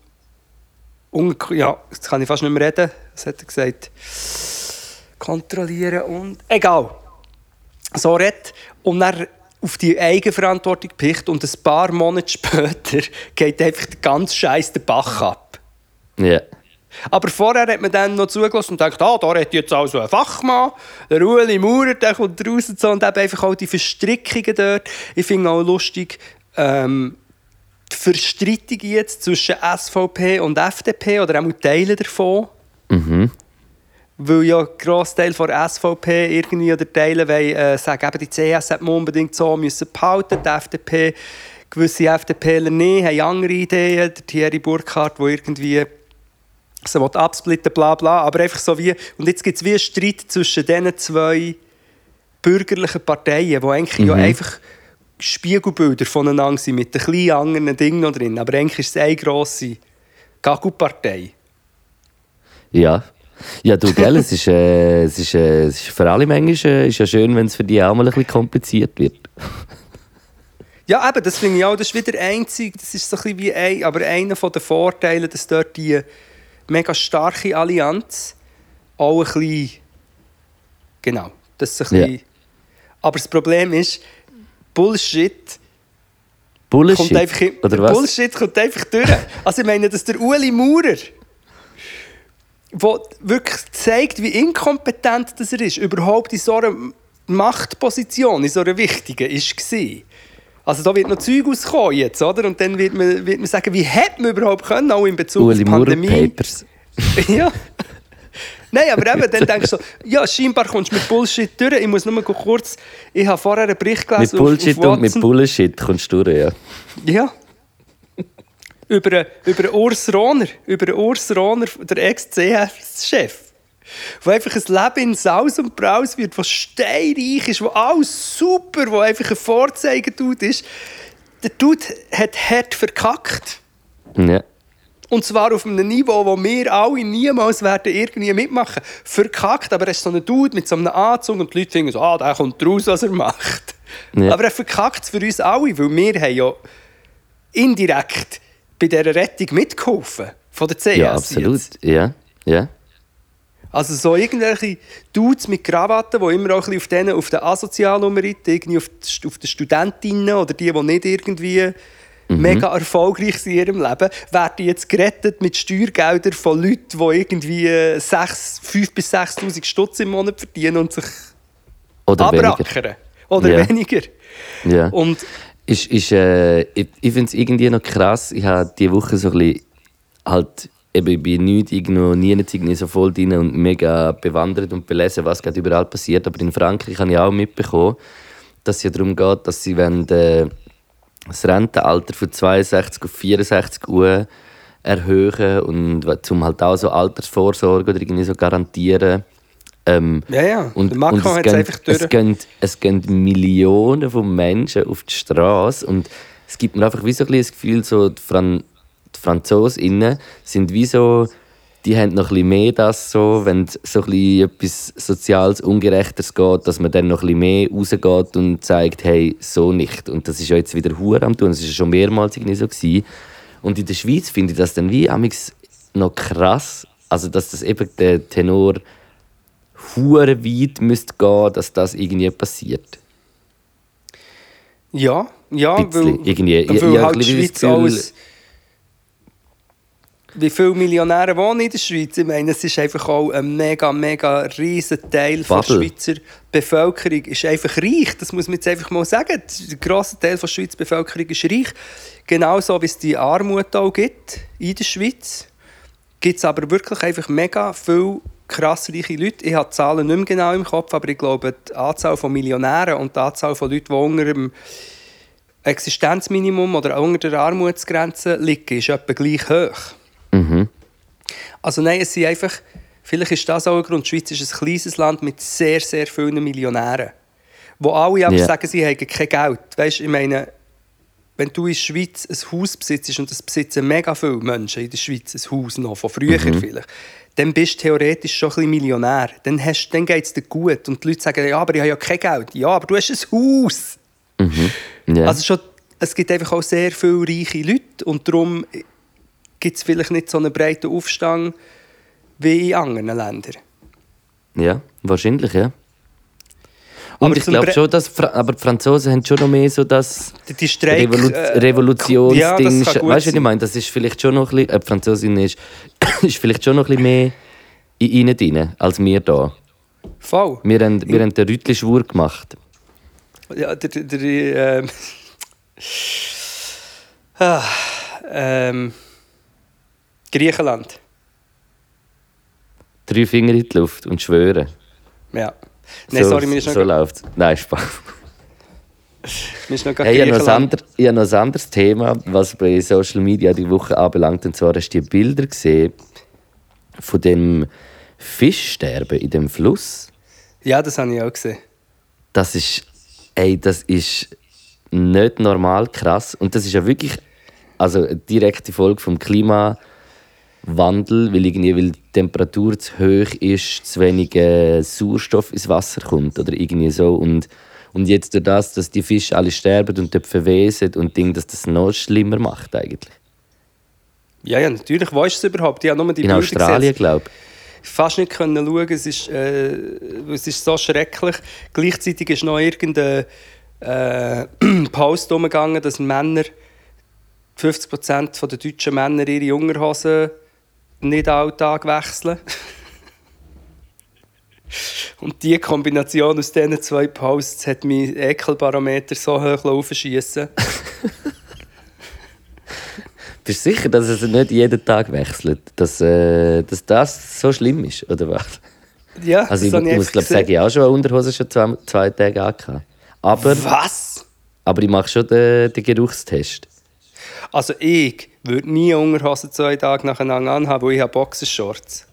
ja, jetzt kann ich fast nicht mehr reden. Was hat er gesagt? Kontrollieren und... Egal. So redet. Und dann auf die Eigenverantwortung picht und ein paar Monate später [laughs] geht einfach der ganze Scheiß den Bach ab. Ja. Yeah. Aber vorher hat man dann noch zugelassen und gedacht, ah, da hat jetzt also ein Fachmann, der Ueli Maurer, der kommt raus und so. Und eben einfach auch die Verstrickungen dort. Ich finde auch lustig, ähm, die Verstreitung jetzt zwischen SVP und FDP oder auch Teile davon. Mhm. Weil ja ein Grossteil der SVP irgendwie oder Teile wollen, äh, sagen, eben die CS hat man unbedingt so müssen behalten, die FDP, gewisse FDPler nicht, haben andere Ideen. Der Thierry Burkhardt, der irgendwie sie will absplitten, bla bla, aber einfach so wie, und jetzt gibt es wie einen Streit zwischen diesen zwei bürgerlichen Parteien, die eigentlich ja einfach Spiegelbilder voneinander sind, mit ein kleinen anderen Dingen noch drin, aber eigentlich ist es eine grosse Gagu-Partei. Ja. Ja, du, gell, es ist, äh, es ist, äh, es ist für alle manchmal äh, ist ja schön, wenn es für die auch mal ein bisschen kompliziert wird. Ja, eben, das finde ich auch, das ist wieder einzig, das ist so ein bisschen wie ein, aber einer der Vorteile, dass dort die mega starke Allianz auch ein bisschen, genau, das ist ein Ja. bisschen, aber das Problem ist, Bullshit Bullshit, kommt einfach, oder der was? Bullshit kommt einfach durch. Also ich meine, dass der Uli Maurer, der wirklich zeigt, wie inkompetent das er ist, überhaupt in so einer Machtposition, in so einer wichtigen, ist war. Also da wird noch Zeug auskommen jetzt, oder? Und dann wird man, wird man sagen, wie hätte man überhaupt können, auch in Bezug Uli auf die Pandemie. Papers. [laughs] ja. Nein, aber eben, dann denkst du so, ja, scheinbar kommst du mit Bullshit durch. Ich muss nur mal kurz, ich habe vorher einen Bericht Mit gelesen Bullshit auf, auf und mit. Bullshit kommst du durch, ja. Ja. Über, über Urs Rohner, über Urs Rohner, der Ex-CF-Chef. Wo einfach ein Leben in Saus und Braus wird, wo steinreich ist, wo alles super, wo einfach ein Vorzeigedude ist. Der Dude hat hart verkackt. ja. Und zwar auf einem Niveau, wo wir alle niemals werden irgendwie mitmachen. Verkackt, aber er ist so ein Dude mit so einem Anzug und die Leute denken so, ah, der kommt raus, was er macht. Ja. Aber er verkackt es für uns alle, weil wir haben ja indirekt bei dieser Rettung mitgeholfen von der CS. Ja, absolut. Jetzt. Ja, ja. Also so irgendwelche Dudes mit Krawatten, die immer auch ein bisschen auf, denen, auf den Asozialnummer reiten, irgendwie auf die, auf die Studentinnen oder die, die nicht irgendwie mega erfolgreich sind in ihrem Leben, werden jetzt gerettet mit Steuergeldern von Leuten, die irgendwie 5.000 bis 6'000 Stutz im Monat verdienen und sich Oder weniger. abrackern. Oder Ja. weniger. Ja. Und Ist, ist, äh, ich ich finde es irgendwie noch krass. Ich habe diese Woche so ein bisschen halt eben ich bin nicht irgendwo nie irgendwie so voll drin und mega bewandert und belesen, was gerade überall passiert. Aber in Frankreich habe ich auch mitbekommen, dass es ja darum geht, dass sie wollen, äh, das Rentenalter von 62 auf 64 Uhr erhöhen und um halt auch so Altersvorsorge oder irgendwie so garantieren. Ähm, ja, ja, und, und es, gehen, einfach es, gehen, es gehen Millionen von Menschen auf die Straße und es gibt mir einfach wie so ein bisschen das Gefühl, so die, Fran die Franzosinnen sind wie so, die haben noch ein bisschen mehr das so, wenn es so ein bisschen etwas Soziales, Ungerechteres geht, dass man dann noch ein bisschen mehr rausgeht und zeigt, hey, so nicht. Und das ist ja jetzt wieder Hure am tun, das ist ja schon mehrmals irgendwie so gewesen. Und in der Schweiz finde ich das dann wie amix noch krass, also dass das eben der Tenor hure weit müsste gehen, dass das irgendwie passiert. Ja, ja, bisschen, weil, irgendwie. Weil ich habe halt die Schweiz alles... Wie viele Millionäre wohnen in der Schweiz? Ich meine, es ist einfach auch ein mega, mega riesen Teil der. Schweizer Bevölkerung ist einfach reich. Das muss man jetzt einfach mal sagen. Der grosse Teil der Schweizer Bevölkerung ist reich. Genauso wie es die Armut auch gibt in der Schweiz, gibt es aber wirklich einfach mega viele krass reiche Leute. Ich habe die Zahlen nicht mehr genau im Kopf, aber ich glaube, die Anzahl von Millionären und die Anzahl von Leuten, die unter dem Existenzminimum oder unter der Armutsgrenze liegen, ist etwa gleich hoch. Mhm. Also nein, es sind einfach, vielleicht ist das auch ein Grund, die Schweiz ist ein kleines Land mit sehr, sehr vielen Millionären, wo alle aber Ja. sagen, sie haben kein Geld. Weißt, ich meine, wenn du in der Schweiz ein Haus besitzt, und das besitzen mega viele Menschen in der Schweiz, ein Haus noch, von früher Mhm. vielleicht, dann bist du theoretisch schon ein bisschen Millionär. Dann, hast- dann geht es dir gut. Und die Leute sagen, ja, aber ich habe ja kein Geld. Ja, aber du hast ein Haus. Ja. Also schon, es gibt einfach auch sehr viele reiche Leute und darum gibt es vielleicht nicht so einen breiten Aufstand wie in anderen Ländern. ja, wahrscheinlich, ja. Aber Und ich zum glaube schon, dass Fra aber die Franzosen haben schon noch mehr so das Die- Streik... Revolu äh, Revolutionsding. ja, weißt du, was ich meine? Das ist vielleicht schon noch ein bisschen, äh, die Franzosin ist, [coughs] ist vielleicht schon noch ein bisschen mehr in ihnen drin, als wir hier. Voll. Wir haben, wir haben den Rüttli-Schwur gemacht. Ja, der... der, der ähm, [sighs] ah, ähm, Griechenland. Drei Finger in die Luft und schwören. Ja. Nein, so sorry, mir ist noch, so läuft Nein, Spaß. Hey, ich habe noch, ein Griechenland. ander, ich habe noch ein anderes Thema, was bei Social Media die Woche anbelangt. Und zwar hast du die Bilder gesehen von dem Fischsterben in dem Fluss, Ja, das habe ich auch gesehen. das ist, ey, das ist nicht normal krass. Und das ist ja wirklich also eine direkte Folge vom Klimawandel, weil, irgendwie, weil die Temperatur zu hoch ist, zu wenig äh, Sauerstoff ins Wasser kommt oder irgendwie so. Und, und jetzt durch das, dass die Fische alle sterben und dort verwesen und Ding, dass das noch schlimmer macht eigentlich. Ja, ja, natürlich. Wo ist es überhaupt? Ich habe nur die In Bilder Australien, glaube ich. fast nicht können schauen. Es ist, äh, es ist so schrecklich. Gleichzeitig ist noch irgendein äh, [clears throat] Post umgegangen, dass Männer 50% der deutschen Männer ihre Unterhosen nicht alltag wechseln. Und die Kombination aus diesen zwei Posts hat mein Ekelbarometer so hoch aufschießen. [laughs] Bist du sicher, dass es nicht jeden Tag wechselt? Dass, äh, dass das so schlimm ist, oder was? Ja, Also ich, ich muss glaube sagen, ich auch schon eine Unterhose schon zwei, zwei Tage angehabt. Aber, Was? aber ich mache schon den, den Geruchstest. Also ich würde nie Unterhosen zwei Tage nacheinander anhaben, weil ich habe Boxershorts.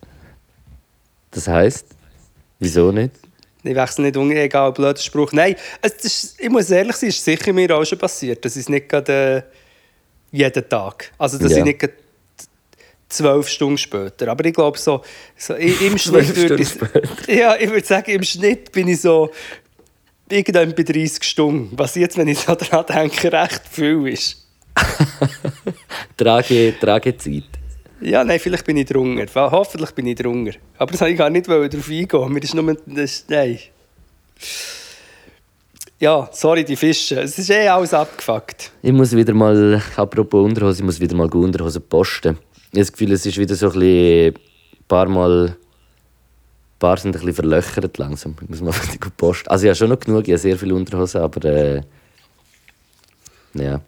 Das heisst, wieso nicht? Ich wechsle nicht um, egal, blöder Spruch. Nein, es ist, ich muss ehrlich sein, es ist sicher mir auch schon passiert. Das ist nicht gerade äh, jeden Tag. Also das Ja. ist nicht zwölf Stunden später. Aber ich glaube so, so im [laughs] Schnitt würde ich... Ja, ich würde sagen, im Schnitt bin ich so irgendwann bei 30 Stunden. Was jetzt, wenn ich so daran denke, recht viel ist. [laughs] Trage, Tragezeit. Ja, nein, vielleicht bin ich drunter. Hoffentlich bin ich drunter. Aber das wollte ich gar nicht darauf eingehen. Mir ist nur... Das, nein. Ja, sorry, die Fische. Es ist eh alles abgefuckt. Ich muss wieder mal, apropos Unterhose, ich muss wieder mal Unterhose posten. Ich habe das Gefühl, es ist wieder so ein bisschen, ein paar Mal, ein paar sind ein bisschen verlöchert langsam. Ich muss mal [laughs] wieder posten. Also ich habe schon noch genug, ich habe sehr viele Unterhosen, aber äh, ja.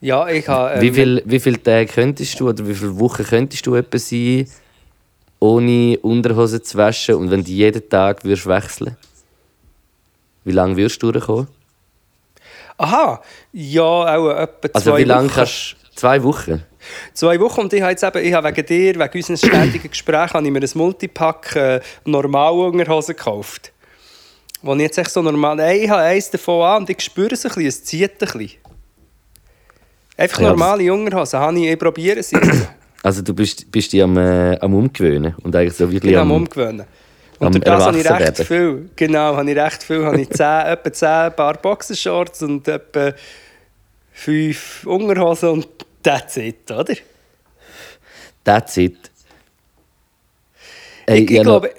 Ja, ich habe... ähm, Wie, viel, wie viele Tage könntest du oder wie viele Wochen könntest du etwa sein, ohne Unterhose zu waschen und wenn du jeden Tag würdest wechseln? Wie lange würdest du durchkommen? Aha, ja, auch etwa Also zwei wie lange Wochen. kannst Zwei Wochen? Zwei Wochen und ich habe jetzt eben, ich habe wegen dir, wegen unseren ständigen Gesprächen, habe ich mir ein Multipack äh, Normalunterhosen gekauft. Wo ich jetzt echt so normal... Nein, ich habe eins davon an und ich spüre es ein bisschen, es zieht ein bisschen. Einfach Ja, das- normale Unterhosen, habe ich, ich probiere es jetzt. [clears throat] Also du bist, bist dich am, äh, am Umgewöhnen und eigentlich so Ich wirklich bin am am, Umgewöhnen. Und durch das habe ich recht Erwachsenwerden. viel. Genau, habe ich recht viel. habe ich zehn, [laughs] etwa 10 Paar Boxershorts und etwa 5 Unterhosen und that's it, oder? That's it. Ey, Ich- ich glaube-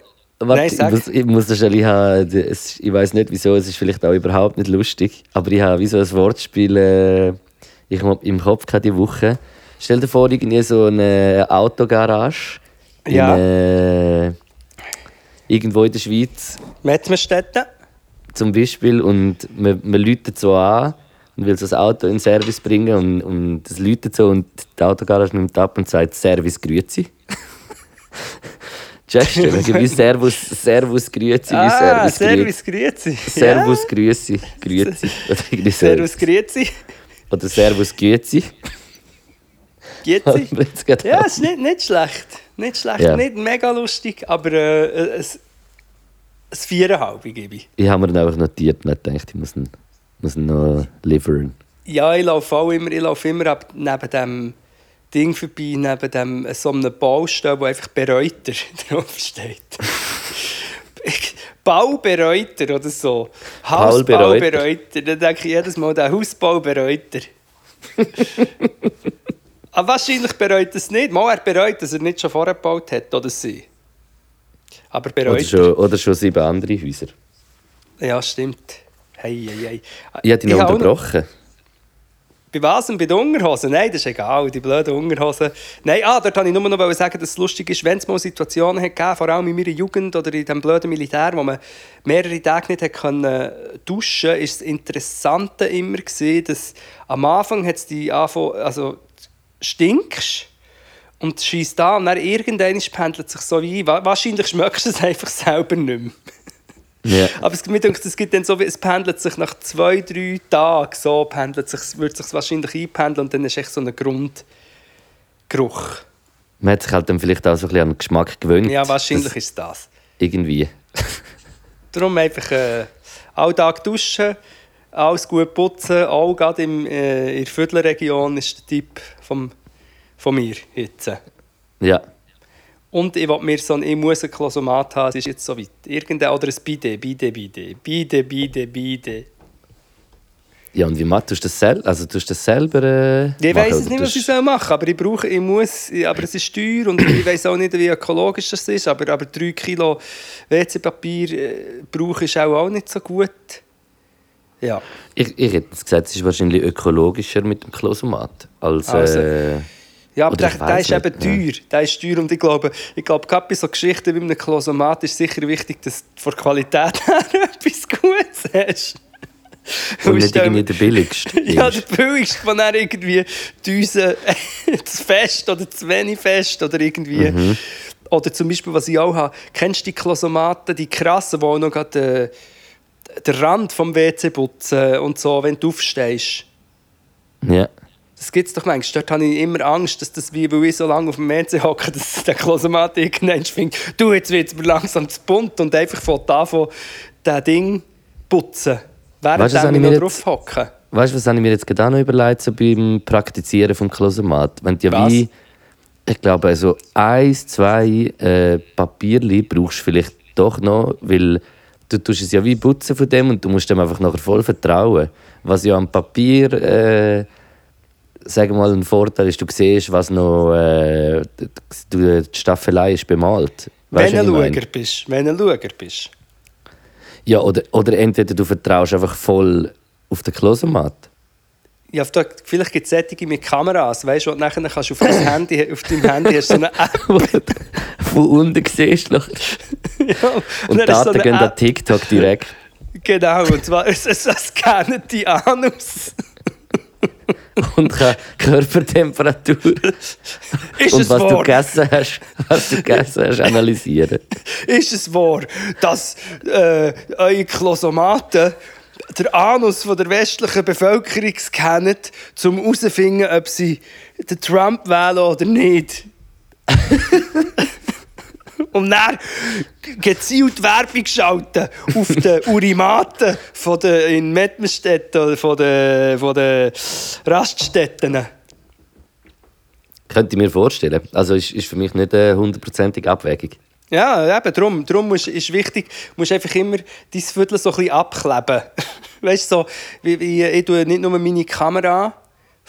Warte, Nein, ich, muss, ich muss das schon, ich, habe, es, ich weiß nicht wieso, es ist vielleicht auch überhaupt nicht lustig, aber ich habe wie so ein Wortspiel äh, ich hab im Kopf die Woche. Stell dir vor, irgendwie so eine Autogarage in, Ja. äh, irgendwo in der Schweiz Metzmerstetten? zum Beispiel und man, man läutet so an und will so das Auto in den Service bringen und, und das läutet so und die Autogarage nimmt ab und sagt «Servus, Grüezi». [laughs] Du? Wie [laughs] Servus, Servus, Grüezi, wie Ah, Servus, Grüezi. Servus, Grüezi. Servus, Grüezi, Grüezi. [laughs] Servus, Grüezi. Oder Servus. [laughs] Jetzt geht Ja, ist nicht, nicht schlecht. Nicht schlecht, Ja. nicht mega lustig, aber äh, ein, ein Viereinhalb gebe ich. Ich habe mir dann einfach notiert und gedacht, ich muss ihn, muss ihn noch liefern. Ja, ich laufe auch immer, ich laufe immer ab, neben dem Ding vorbei, neben dem, so einem Baustell, wo einfach Bereuter [laughs] draufsteht. [laughs] [laughs] Baubereuter oder so. Hausbaubereuter. Dann denke ich jedes Mal, der Hausbaubereuter. Aber [laughs] wahrscheinlich bereut er es nicht. Mal er bereut, dass er nicht schon vorher gebaut hat, oder sie. Aber bereut Oder schon, oder schon sieben andere Häuser. er. Ja, stimmt. Hey, hey, hey. Ich habe dich noch unterbrochen. Bei was denn? Bei den Unterhosen? Nein, das ist egal, die blöden Unterhosen. Nein, ah, dort wollte ich nur noch sagen, dass es lustig ist, wenn es mal Situationen gegeben, vor allem in meiner Jugend oder in dem blöden Militär, wo man mehrere Tage nicht hat können duschen konnte, ist das Interessante immer gesehen, dass am Anfang hat es die angefangen, also stinkst und schießt da und dann irgendwann pendelt sich so wie ein. Wa- Wahrscheinlich schmeckst du es einfach selber nicht mehr. [laughs] Ja. Aber es, mir denkt, es gibt dann so, wie- es pendelt sich nach zwei, drei Tagen so, pendelt sich, wird sich wahrscheinlich einpendeln und dann ist echt so ein Grundgeruch. Man hat sich halt dann vielleicht auch so ein bisschen an den Geschmack gewöhnt. Ja, wahrscheinlich ist das. Irgendwie. [laughs] Darum einfach äh, alltag duschen, alles gut putzen, auch gerade im, äh, in der Viertelregion ist der Tipp vom, von mir jetzt. Ja. Und ich will mir so ein, ich muss ein Klosomat haben, es ist jetzt so weit. Irgendein, oder ein Bide, Bide, Bide, Bide, Bide, Bide. Ja, und wie machst du das selber? Also du das selber äh, Ich weiß es nicht, was ich soll machen aber ich brauche, ich muss, aber es ist teuer und ich weiß auch nicht, wie ökologisch das ist, aber, aber 3 Kilo WC-Papier äh, brauche ich auch, auch nicht so gut. Ja. Ich, ich hätte gesagt, es ist wahrscheinlich ökologischer mit dem Klosomat als... Also, äh, Ja, aber der, der ist eben teuer. Der ist teuer und ich glaube, ich glaube gerade bei so Geschichten wie einem Klosomat ist sicher wichtig, dass du von Qualität [laughs] her etwas Gutes hast. und nicht irgendwie der billigste. [laughs] Ja, der billigste, von dann irgendwie die Düse [laughs] zu fest oder zu wenig fest oder irgendwie. Mhm. Oder zum Beispiel, was ich auch habe, kennst du die Klosomaten, die krassen, die auch noch gerade äh, den Rand vom WC putzen und so, wenn du aufstehst. Ja. Das gibt es doch manchmal. Dort habe ich immer Angst, dass das, wie weil ich so lange auf dem WC hocke, dass der Klosomat [laughs] irgendwann findet, du, jetzt wird es mir langsam zu bunt und einfach von da von das Ding putzen. Während Weißt ich noch drauf hocke. Weißt du, was habe ich mir jetzt gerade auch noch überlegt, so beim Praktizieren vom Klosomat? Wenn ja Was? wie, ich glaube, so eins, zwei äh, Papierli brauchst du vielleicht doch noch, weil du tust es ja wie putzen von dem und du musst dem einfach nachher voll vertrauen. Was ja am Papier, äh, sagen wir mal, ein Vorteil ist, du siehst, was noch, äh, die, die Staffelei ist bemalt. Weißt wenn du? Schauer bist. Wenn du Schauer bist. Ja, oder, oder entweder du vertraust einfach voll auf den Klosomat. Ja, vielleicht gibt es solche mit Kameras, weißt du, nachher kannst du auf, dein Handy, auf deinem Handy hast so eine [laughs] App. Von unten siehst du noch. [laughs] ja, Und du Daten so gehen an. TikTok direkt. Genau, und zwar es, es, es scannen die Anus. [laughs] Und kann Körpertemperatur Ist und was du wahr? gegessen hast, was du gegessen hast, analysieren. [laughs] Ist es wahr, dass äh, eure Klosomaten der Anus von der westlichen Bevölkerung scannen, um herauszufinden, ob sie den Trump wählen oder nicht? [laughs] Und dann gezielt Werbung schalten auf den [laughs] Urimaten von den, in Mettmerstedt oder von den, von den Raststätten. Könnte ich mir vorstellen. Also ist, ist für mich nicht eine hundertprozentige Abwägung. Ja, eben, darum, darum musst, ist wichtig, du musst einfach immer dein Viertel so ein bisschen abkleben. [laughs] weißt du, so, wie, wie, ich tue nicht nur meine Kamera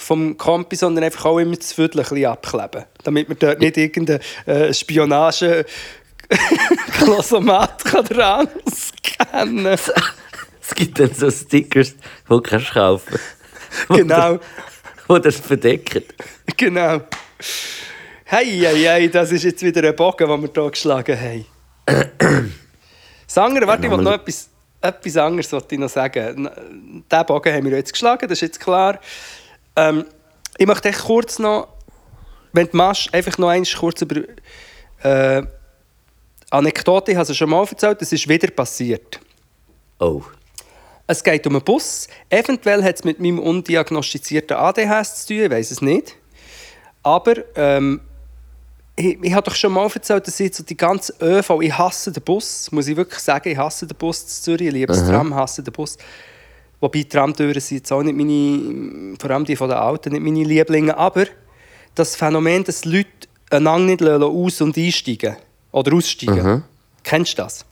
vom Kompi, sondern einfach auch immer das Viertel ein bisschen abkleben. Damit man dort nicht irgendeine äh, Spionage [laughs] Klosomat dran scannen. [laughs] Es gibt dann so Stickers, die du kannst kaufen Genau, die das verdecken. genau. Hey, hey, hey, das ist jetzt wieder ein Bogen, den wir hier geschlagen haben. Sanger, warte, ich wollte noch etwas, etwas anderes wollte ich noch sagen. Diesen Bogen haben wir jetzt geschlagen, das ist jetzt klar. Ähm, ich möchte kurz noch, wenn du machst, einfach noch eins kurz über äh, Anekdote, ich habe es schon mal erzählt, das ist wieder passiert. Oh. Es geht um einen Bus. Eventuell hat es mit meinem undiagnostizierten ADHS zu tun, ich weiß es nicht. Aber ähm, ich, ich habe doch schon mal erzählt, dass ich so die ganze ÖV, ich hasse den Bus, muss ich wirklich sagen, ich hasse den Bus zu Zürich, ich liebe das Tram, hasse den Bus. Wobei Tramtüren sind jetzt auch nicht meine, vor allem die von den Alten, nicht meine Lieblinge. Aber das Phänomen, dass Leute einander nicht aus- und einsteigen oder aussteigen, kennst du das?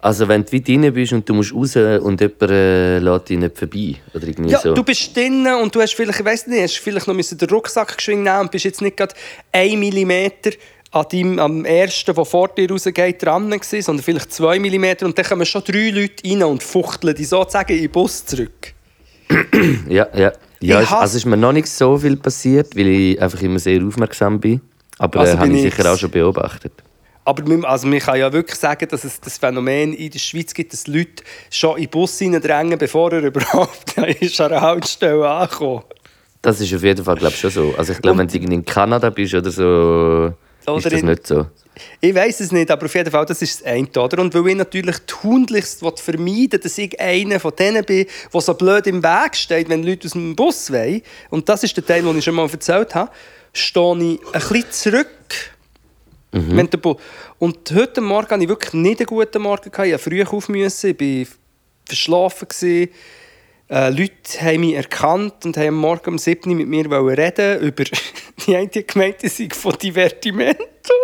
Also wenn du weit rein bist und du musst raus und jemand äh, lässt dich nicht vorbei. Oder irgendwie Ja, so. du bist drinnen und du hast vielleicht, ich weiss nicht, hast vielleicht noch den Rucksack geschwingen und bist jetzt nicht gerade 1 mm an deinem, am ersten, der vor dir rausgeht, dran gewesen, sondern vielleicht 2 mm und dann kommen schon drei Leute rein und fuchteln die sozusagen in den Bus zurück. Ja, ja. ja Ich also ist mir noch nicht so viel passiert, weil ich einfach immer sehr aufmerksam bin. Aber Also äh, habe ich sicher auch schon beobachtet. Aber man, also man kann ja wirklich sagen, dass es das Phänomen in der Schweiz gibt, dass Leute schon in den Bus drängen, bevor er [laughs] überhaupt ist an einer Haltestelle angekommen Das ist auf jeden Fall glaub, schon so. Also ich glaube, wenn du in Kanada bist oder so, Oder ist das nicht so. Ich weiß es nicht, aber auf jeden Fall, das ist das eine, oder? Und weil ich natürlich tunlichst will vermeiden dass ich einer von denen bin, der so blöd im Weg steht, wenn Leute aus dem Bus wollen, und das ist der Teil, den ich schon mal erzählt habe, stehe ich ein bisschen zurück. Bu- Und heute Morgen hatte ich wirklich nicht einen guten Morgen. Ich musste früh auf, müssen. ich war verschlafen. Gewesen. Äh, Leute haben mich erkannt und haben am Morgen um 7 Uhr mit mir reden über [laughs] die eine Gemeinde von Divertimento.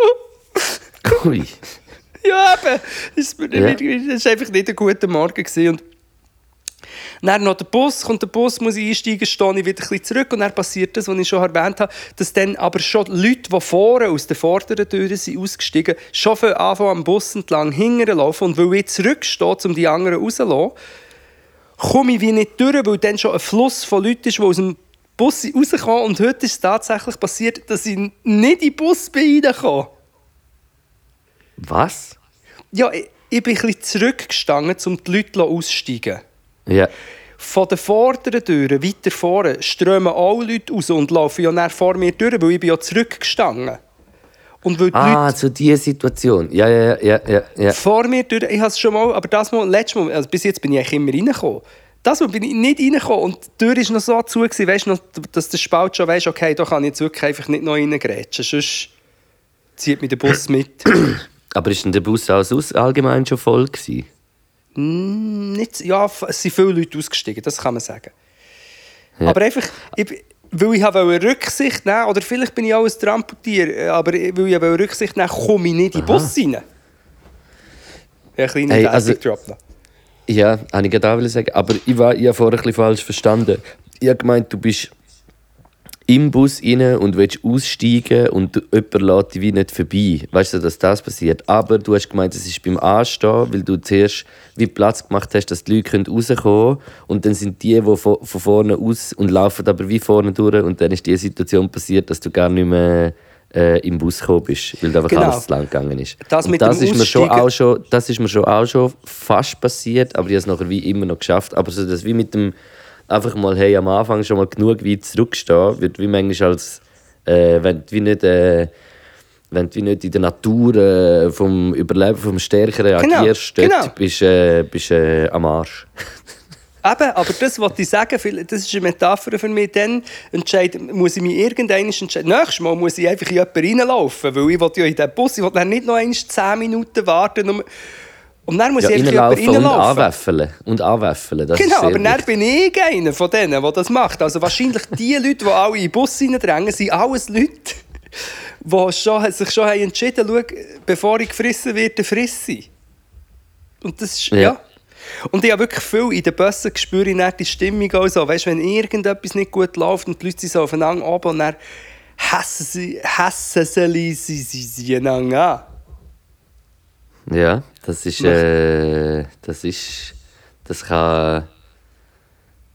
Ui. Ja, eben. Das war einfach nicht ein guter Morgen. Gewesen. Und dann noch der Bus, kommt der Bus, muss ich einsteigen, stehe ich wieder ein bisschen zurück und dann passiert das, was ich schon erwähnt habe, dass dann aber schon Leute, die vorne aus der vorderen Tür sind ausgestiegen, schon von Anfang am Bus entlang hingern laufen und weil ich zurückstehe, um die anderen rauszulassen, komme ich wie nicht durch, weil dann schon ein Fluss von Leuten ist, die aus dem Bus sind rausgekommen und heute ist es tatsächlich passiert, dass ich nicht in den Bus bin reingekommen. Was? Ja, ich, ich bin ein bisschen zurückgestanden, um die Leute auszusteigen. Ja. Von den vorderen Türen, weiter vorne, strömen auch Leute raus und laufen ja vor mir durch, weil ich bin ja zurückgestanden. Und weil die Ah, Leute zu dieser Situation. Ja, ja, ja, ja, ja. vor mir durch, ich habe es schon mal, aber das Mal, letztes Mal, also bis jetzt bin ich eigentlich immer reingekommen. Das Mal bin ich nicht reingekommen und die Tür war noch so zu, gewesen, weißt noch, dass der Spalt schon weißt, okay, da kann ich jetzt wirklich einfach nicht noch reingrätschen, sonst zieht mich der Bus mit. [clears throat] Aber ist denn der Bus auch sonst allgemein schon voll gewesen? nicht, ja, es sind viele Leute ausgestiegen, das kann man sagen. Aber einfach, ich, weil ich wollte Rücksicht nehmen oder vielleicht bin ich auch ein Trampeltier, äh, aber weil ich wollte Rücksicht nehmen komme ich nicht in den Bus rein. Ja, ein kleiner hey, also- Drop noch. Ja, habe ich gerade auch sagen. Aber ich war ich habe vorher ein bisschen falsch verstanden. Ich habe gemeint, du bist im Bus rein und willst aussteigen und du- jemand lässt dich wie nicht vorbei. Weißt du, dass das passiert? Aber du hast gemeint, es ist beim Anstehen, weil du zuerst wie Platz gemacht hast, dass die Leute rauskommen können. Und dann sind die, die von, von vorne aus und laufen aber wie vorne durch. Und dann ist die Situation passiert, dass du gar nicht mehr äh, im Bus gekommen bist, weil da einfach Genau. alles zu lang gegangen ist. Das und das ist mir schon auch schon, das ist mir schon auch schon fast passiert, aber ich habe es nachher wie immer noch geschafft. Aber so das wie mit dem einfach mal hey, am Anfang schon mal genug weit zurückstehen, wird wie manchmal als äh, wenn du wie nicht äh, wenn du nicht in der Natur äh, vom Überleben vom Stärkeren Genau, agierst, dort genau. bist du äh, bist, äh, am Arsch. [laughs] Eben, aber das wollte ich sagen, das ist eine Metapher für mich. Dann muss ich mich irgendwann entscheiden. Nächstes Mal muss ich einfach in jemanden reinlaufen, weil ich will ja in diesen Bus, ich will dann nicht noch einmal 10 Minuten warten. Um, und dann muss Ja, ich einfach in reinlaufen jemanden und anwäffeln. Und anwäffeln, das Genau, aber dann bin ich einer von denen, der das macht. Also wahrscheinlich die [laughs] Leute, die alle in den Bus reindrängen, sind alles Leute, die schon, sich schon haben entschieden haben, bevor ich gefressen werde, frisse ich. Und das ist, ja. Ja. Und ich habe wirklich viel in den Bussen ich dann die Stimmung auch so. Weißt du, wenn irgendetwas nicht gut läuft und die Leute sind so aufeinander oben und dann hassen sie, hassen sie, sie, sie, sie einander an. Ja, das ist, äh, das ist, das kann,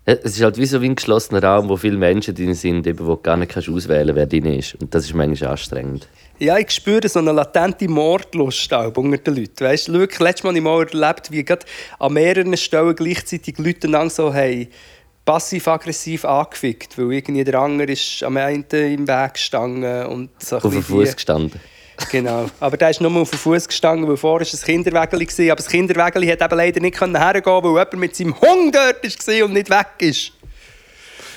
Ja, es ist halt wie so wie ein geschlossener Raum, wo viele Menschen drin sind, eben, wo du gar nicht kannst auswählen wer drin ist. Und das ist manchmal anstrengend. Ja, ich spüre so eine latente Mordlust auch unter den Leuten. Weißt du, wirklich, letztes Mal habe ich mal erlebt, wie gerade an mehreren Stellen gleichzeitig Leute einander so haben passiv-aggressiv angefickt, weil irgendwie der andere ist am einen im Weg gestanden und so Auf dem Fuß gestanden. Genau. Aber der ist nur auf dem Fuß gestanden, weil vorher war es ein Kinderwägeli. Aber das Kinderwägeli hat eben leider nicht hergehen können, weil jemand mit seinem Hund dort war und nicht weg ist.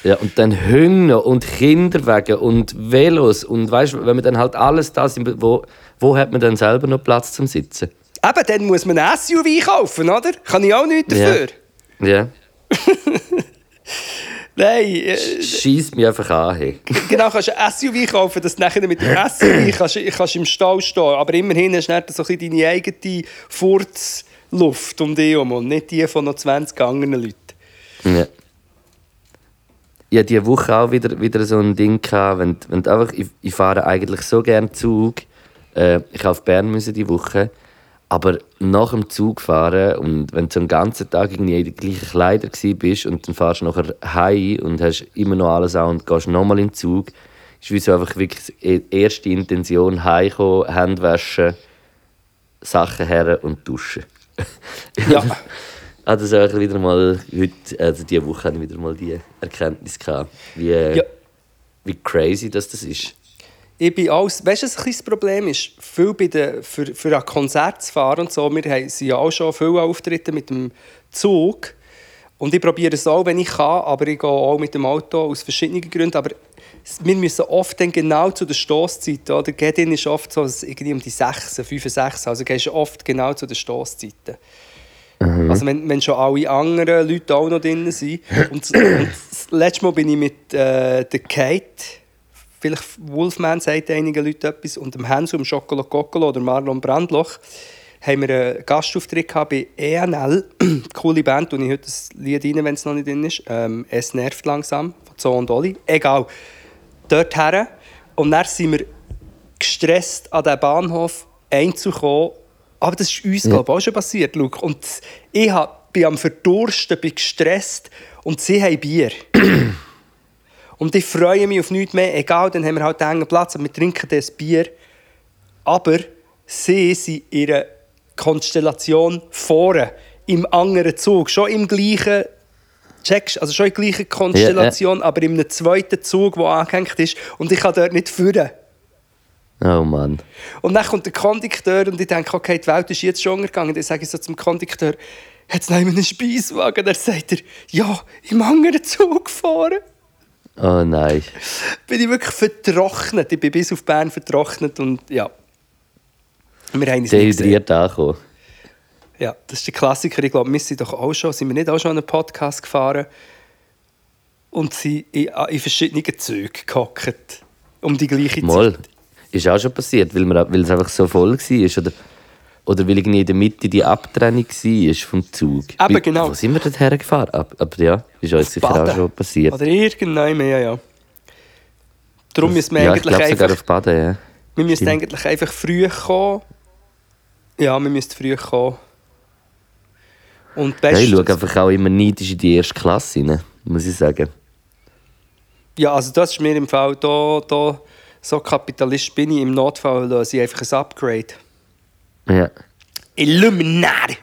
Ja, und dann Hühner und Kinderwagen und Velos und weißt du, wenn man dann halt alles das, wo, wo hat man dann selber noch Platz zum Sitzen? Eben, dann muss man ein SUV kaufen, oder? Kann ich auch nichts dafür. Ja. [laughs] Nein, äh, Schießt mich einfach an. Hey. genau, kannst du ein SUV kaufen, dass du nachher mit dem SUV [clears throat] kannst, kannst im Stall stehen. Aber immerhin hast du dann so ein deine eigene Furzluft um dich herum und nicht die von noch 20 anderen Leuten. Ja. Ich hatte diese Woche auch wieder, wieder so ein Ding, gehabt, wenn, wenn einfach, ich, ich fahre eigentlich so gerne Zug. Äh, ich auf Bern müssen die Woche. Aber nach dem Zug fahren und wenn du einen ganzen Tag irgendwie in den gleichen Kleidern bist und dann fahrst du nachher heim und hast immer noch alles an und gehst nochmal in den Zug, ist wie so einfach wirklich die erste Intention, heimkommen, Hände waschen, Sachen her und duschen. [laughs] Ja. [laughs] Ah, das auch wieder mal heute, also diese Woche hatte ich wieder mal die Erkenntnis gehabt, wie, Ja. wie crazy das, das ist. Ich bin alles, weißt du, was ein das Problem ist? Viel bei den, für, für ein Konzert zu fahren und so, wir haben sind ja auch schon viele Auftritte mit dem Zug. Und ich probiere es auch, wenn ich kann, aber ich gehe auch mit dem Auto aus verschiedenen Gründen. Aber wir müssen oft dann genau zu der Stoßzeit, oder? Gedin ist oft so irgendwie um die 6, 5, 6, also gehst du oft genau zu den Stoßzeiten. Mhm. Also wenn, wenn schon alle anderen Leute auch noch drin sind. Und, und das letzte Mal bin ich mit äh, der Kate, vielleicht Wolfman sagt einigen Leuten etwas, und dem Hans dem Schokolo Kokolo oder Marlon Brandloch, haben wir einen Gastauftritt gehabt bei ENL. [clears throat] Coole Band, und ich heute das Lied rein, wenn es noch nicht drin ist. Ähm, «Es nervt langsam» von Zo und Oli. Egal. Dort her. Und dann sind wir gestresst an den Bahnhof einzukommen. Aber das ist uns, Ja. glaube ich, auch schon passiert, Luke. Und ich hab, bin am Verdursten, bin gestresst und sie haben Bier. [clears throat] und ich freue mich auf nichts mehr. Egal, dann haben wir halt einen engen Platz und wir trinken das Bier. Aber sie sind in ihrer Konstellation vorne, im anderen Zug, schon im gleichen Checkst, also schon in der gleichen Konstellation, aber in einem zweiten Zug, der angehängt ist. Und ich kann dort nicht führen. Oh Mann. Und dann kommt der Kondukteur und ich denke, okay, die Welt ist jetzt schon untergegangen. Dann sage ich so zum Kondukteur, hat es noch einen Speiswagen? Dann sagt er, ja, im anderen Zug gefahren. Oh nein. Bin ich wirklich vertrocknet. Ich bin bis auf Bern vertrocknet und ja. Wir haben es. Dehydriert angekommen. Ja, das ist der Klassiker. Ich glaube, wir sind doch auch schon, sind wir nicht auch schon einen Podcast gefahren und sind in, in verschiedenen Zügen gehockt. Um die gleiche Mal. Zeit. Ist auch schon passiert, weil, wir, weil es einfach so voll war. Oder, oder weil irgendwie in der Mitte die Abtrennung war vom Zug. Eben, Wie- genau. Wo sind wir dort hergefahren? Ab, aber ja, ist uns sicher Baden. auch schon passiert. Oder irgendwann mehr, ja. Darum müssen wir ja, ich eigentlich sogar einfach... auf Baden, ja. Wir müssen Stimmt. eigentlich einfach früh kommen. Ja, wir müssen früh kommen. Und ja ich schaue einfach auch immer neidisch in die erste Klasse rein, muss ich sagen. Ja, also das ist mir im Fall da, da so Kapitalist bin ich. Im Notfall löse ich einfach ein Upgrade. Ja. Illuminati!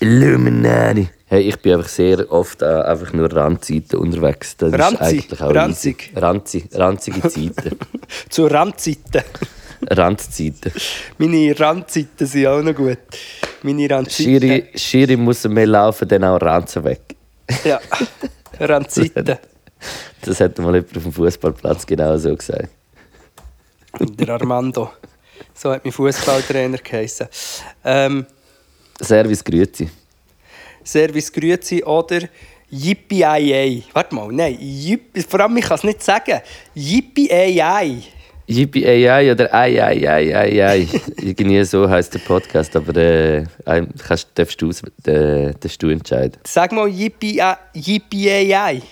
Illuminati. Hey, ich bin einfach sehr oft äh, einfach nur Randzeiten unterwegs. Das Ranzig, ist eigentlich auch ranzig. easy. Ranzig, ranzige Zeiten. [laughs] Zur Randzeiten. Randzeiten. Meine Randzeiten sind auch noch gut. Meine Randzeiten. Schiri, Schiri muss mehr laufen, dann auch Ranzen weg. Ja, Randzeiten. Das hat mal jemand auf dem Fußballplatz genau so gesagt. Der Armando. So hat mein Fußballtrainer geheißen. Ähm, Servus, Grüezi. Service Grüezi oder Yippie-Ei-Ei. Warte mal, nein. Yippie, vor allem, ich kann es nicht sagen. Yippie-Ei-Ei. Yippie AI oder Ei, Ei, Ei, Ei, Ei. Irgendwie so heisst der Podcast, aber äh, kannst, darfst, du, äh, darfst du entscheiden. Sag mal Yippie-Ei. Yippie-Ei-Ei.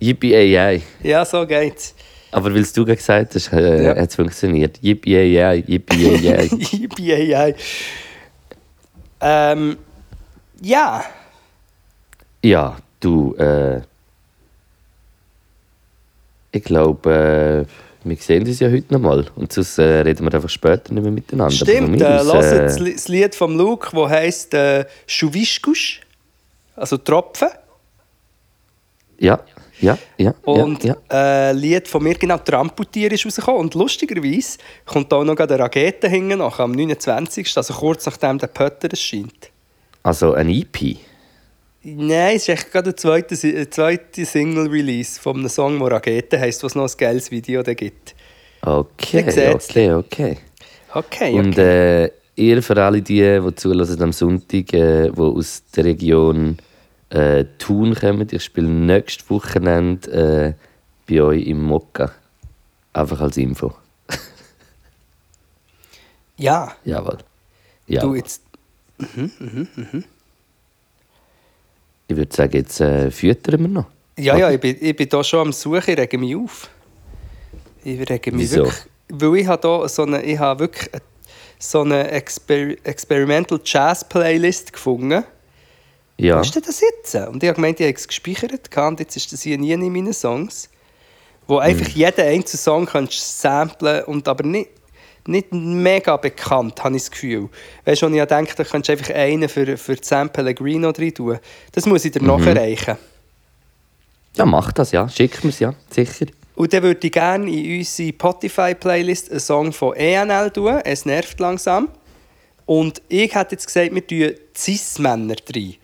Yippie AI. Ja, so geht's. Aber weil du gerade gesagt hast, äh, Ja. hat es funktioniert. Yippie AI, Yippie AI. Yippie-Ei-Ei. Ähm, ja. Ja, du, äh, ich glaube, äh, wir sehen uns ja heute noch mal. Und sonst äh, reden wir einfach später nicht mehr miteinander. Von Stimmt, äh, aus, äh, das Li- das Lied vom Luke, das heisst äh, Schuwischkusch. Also Tropfen. Ja, ja, ja. Und ja, äh, ein Lied von mir, genau, Tramputier ist rausgekommen. Und lustigerweise kommt auch noch der Rakete hinten nach, am 29. Also kurz nachdem der Pötter erscheint. Also ein EP. Nein, es ist echt gerade der zweite, zweite Single-Release von einem Song, der Rakete heisst, was noch ein geiles Video da gibt. Okay, okay, okay. Okay, okay. Und äh, ihr für alle die, die zulassen am Sonntag, äh, die aus der Region äh, Thun kommen, ich spiele nächstes Wochenende äh, bei euch im Mokka. Einfach als Info. [laughs] ja, Jawohl. du Jawohl. jetzt. Ich würde sagen, jetzt äh, füttern wir noch. Ja, ja, ich bin, ich bin da schon am Suchen, ich rege mich auf. Ich rege mich Wieso? wirklich. Weil ich habe da so eine, ich habe wirklich eine- so eine Exper Experimental Jazz Playlist gefunden. Ja. Was ist denn das jetzt? Und ich habe gemeint, ich habe es gespeichert und jetzt ist das hier nie in meinen Songs. Wo einfach jeden einzelnen Song kannst samplen und aber nicht, nicht mega bekannt, habe ich das Gefühl. Weißt du, und ich denke, da kannst du einfach einen für, für Sam Pellegrino drin tun. Das muss ich dir nachreichen. ja, mach das, ja. Schick mir's, ja. Sicher. Und dann würde ich gerne in unsere Spotify-Playlist einen Song von ENL tun. Es nervt langsam. Und ich hätte jetzt gesagt, wir tun Cis-Männer rein.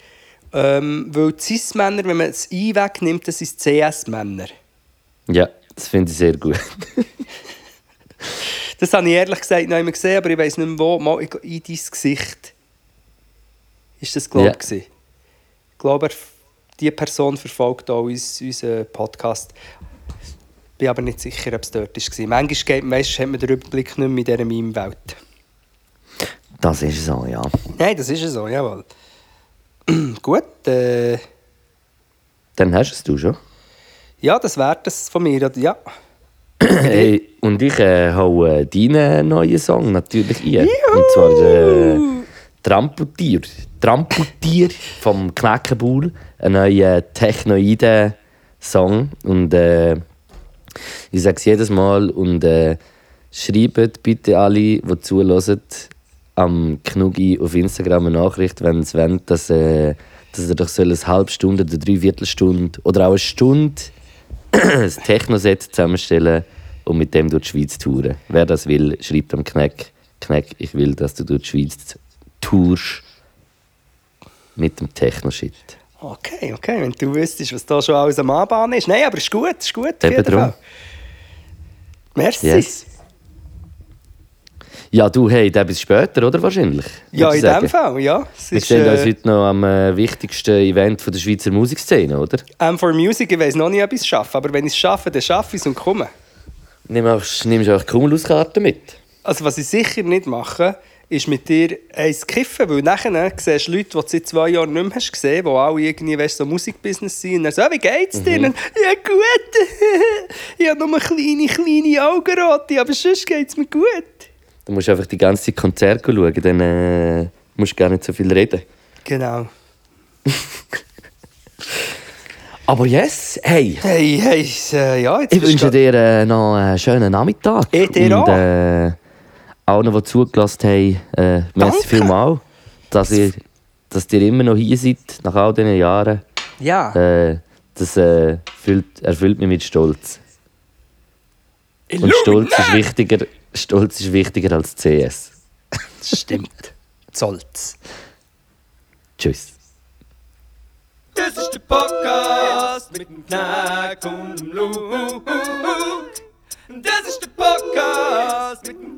Ähm, weil Cis-Männer, wenn man das I wegnimmt, das sind CS-Männer. Ja, Das finde ich sehr gut. [laughs] Das habe ich ehrlich gesagt noch einmal gesehen, aber ich weiß nicht mehr wo. Mal in dein Gesicht. Ist das, glaube ich, Ja. Ich glaube, er- die Person verfolgt auch uns, unseren Podcast. Bin aber nicht sicher, ob es dort war. Manchmal geht, weißt, hat man den Überblick nicht mehr in dieser Meme-Welt. Das ist so, ja. Nein, das ist so, jawohl. [clears throat] Gut, äh, Dann hast es du schon. ja, das wäre das von mir. Ja. [clears throat] Hey, und ich äh, hau äh, deinen neuen Song natürlich ein. Und zwar äh, Tramputier. Tramputier vom Knäckebull. Ein neuer technoiden Song. Und äh, ich sage es jedes Mal. Und äh, schreibt bitte alle, die zuhören, am Knugi auf Instagram eine Nachricht, wenn sie wollen, dass, äh, dass er doch soll eine halbe Stunde oder dreiviertel Stunde oder auch eine Stunde [clears throat] ein Techno-Set zusammenstellen und mit dem durch die Schweiz touren. Wer das will, schreibt am Kneck. Kneck, ich will, dass du durch die Schweiz tourst mit dem Techno-Shit. Okay, okay, wenn du wüsstest, was da schon alles am Anbahnen ist. Nein, aber ist gut, ist gut. Eben drum. Fall. Merci. Yes. Ja, du, hey, der bis später, oder? Wahrscheinlich. Ja, in sagen. dem Fall, ja. Es Wir ist, sehen uns äh, heute noch am äh, wichtigsten Event von der Schweizer Musikszene, oder? M4 Music, ich weiß noch nicht, ob ich es schaffe, aber wenn ich es schaffe, dann schaffe ich es und komme. Nimm auch- Nimmst du auch Cumulus-Karten mit? Also was ich sicher nicht mache, ist mit dir eins kiffen, weil nachher siehst du Leute, die du seit zwei Jahren nicht mehr hast gesehen, die alle irgendwie weißt, so Musikbusiness sind. Und dann so, «Ah, wie geht's dir? Mhm. Ja gut, [laughs] ich habe nur kleine, kleine Augenrote, aber sonst geht's mir gut. Du musst einfach die ganze Zeit Konzerte schauen, dann äh, musst du gar nicht so viel reden. Genau. [laughs] Aber yes, hey, Hey, hey, äh, ja, jetzt ich wünsche dir äh, noch einen schönen Nachmittag. Ich dir Und auch. äh, allen, die zugelassen haben, äh, merci Danke. vielmals, dass ihr, dass ihr immer noch hier seid, nach all diesen Jahren. Ja, Äh, das äh, füllt, erfüllt mich mit Stolz. Und Stolz ist wichtiger, Stolz ist wichtiger als CS. [laughs] stimmt. Zolz. Tschüss. Das ist der Podcast mit dem Knack und dem Luke. Das ist der Podcast mit dem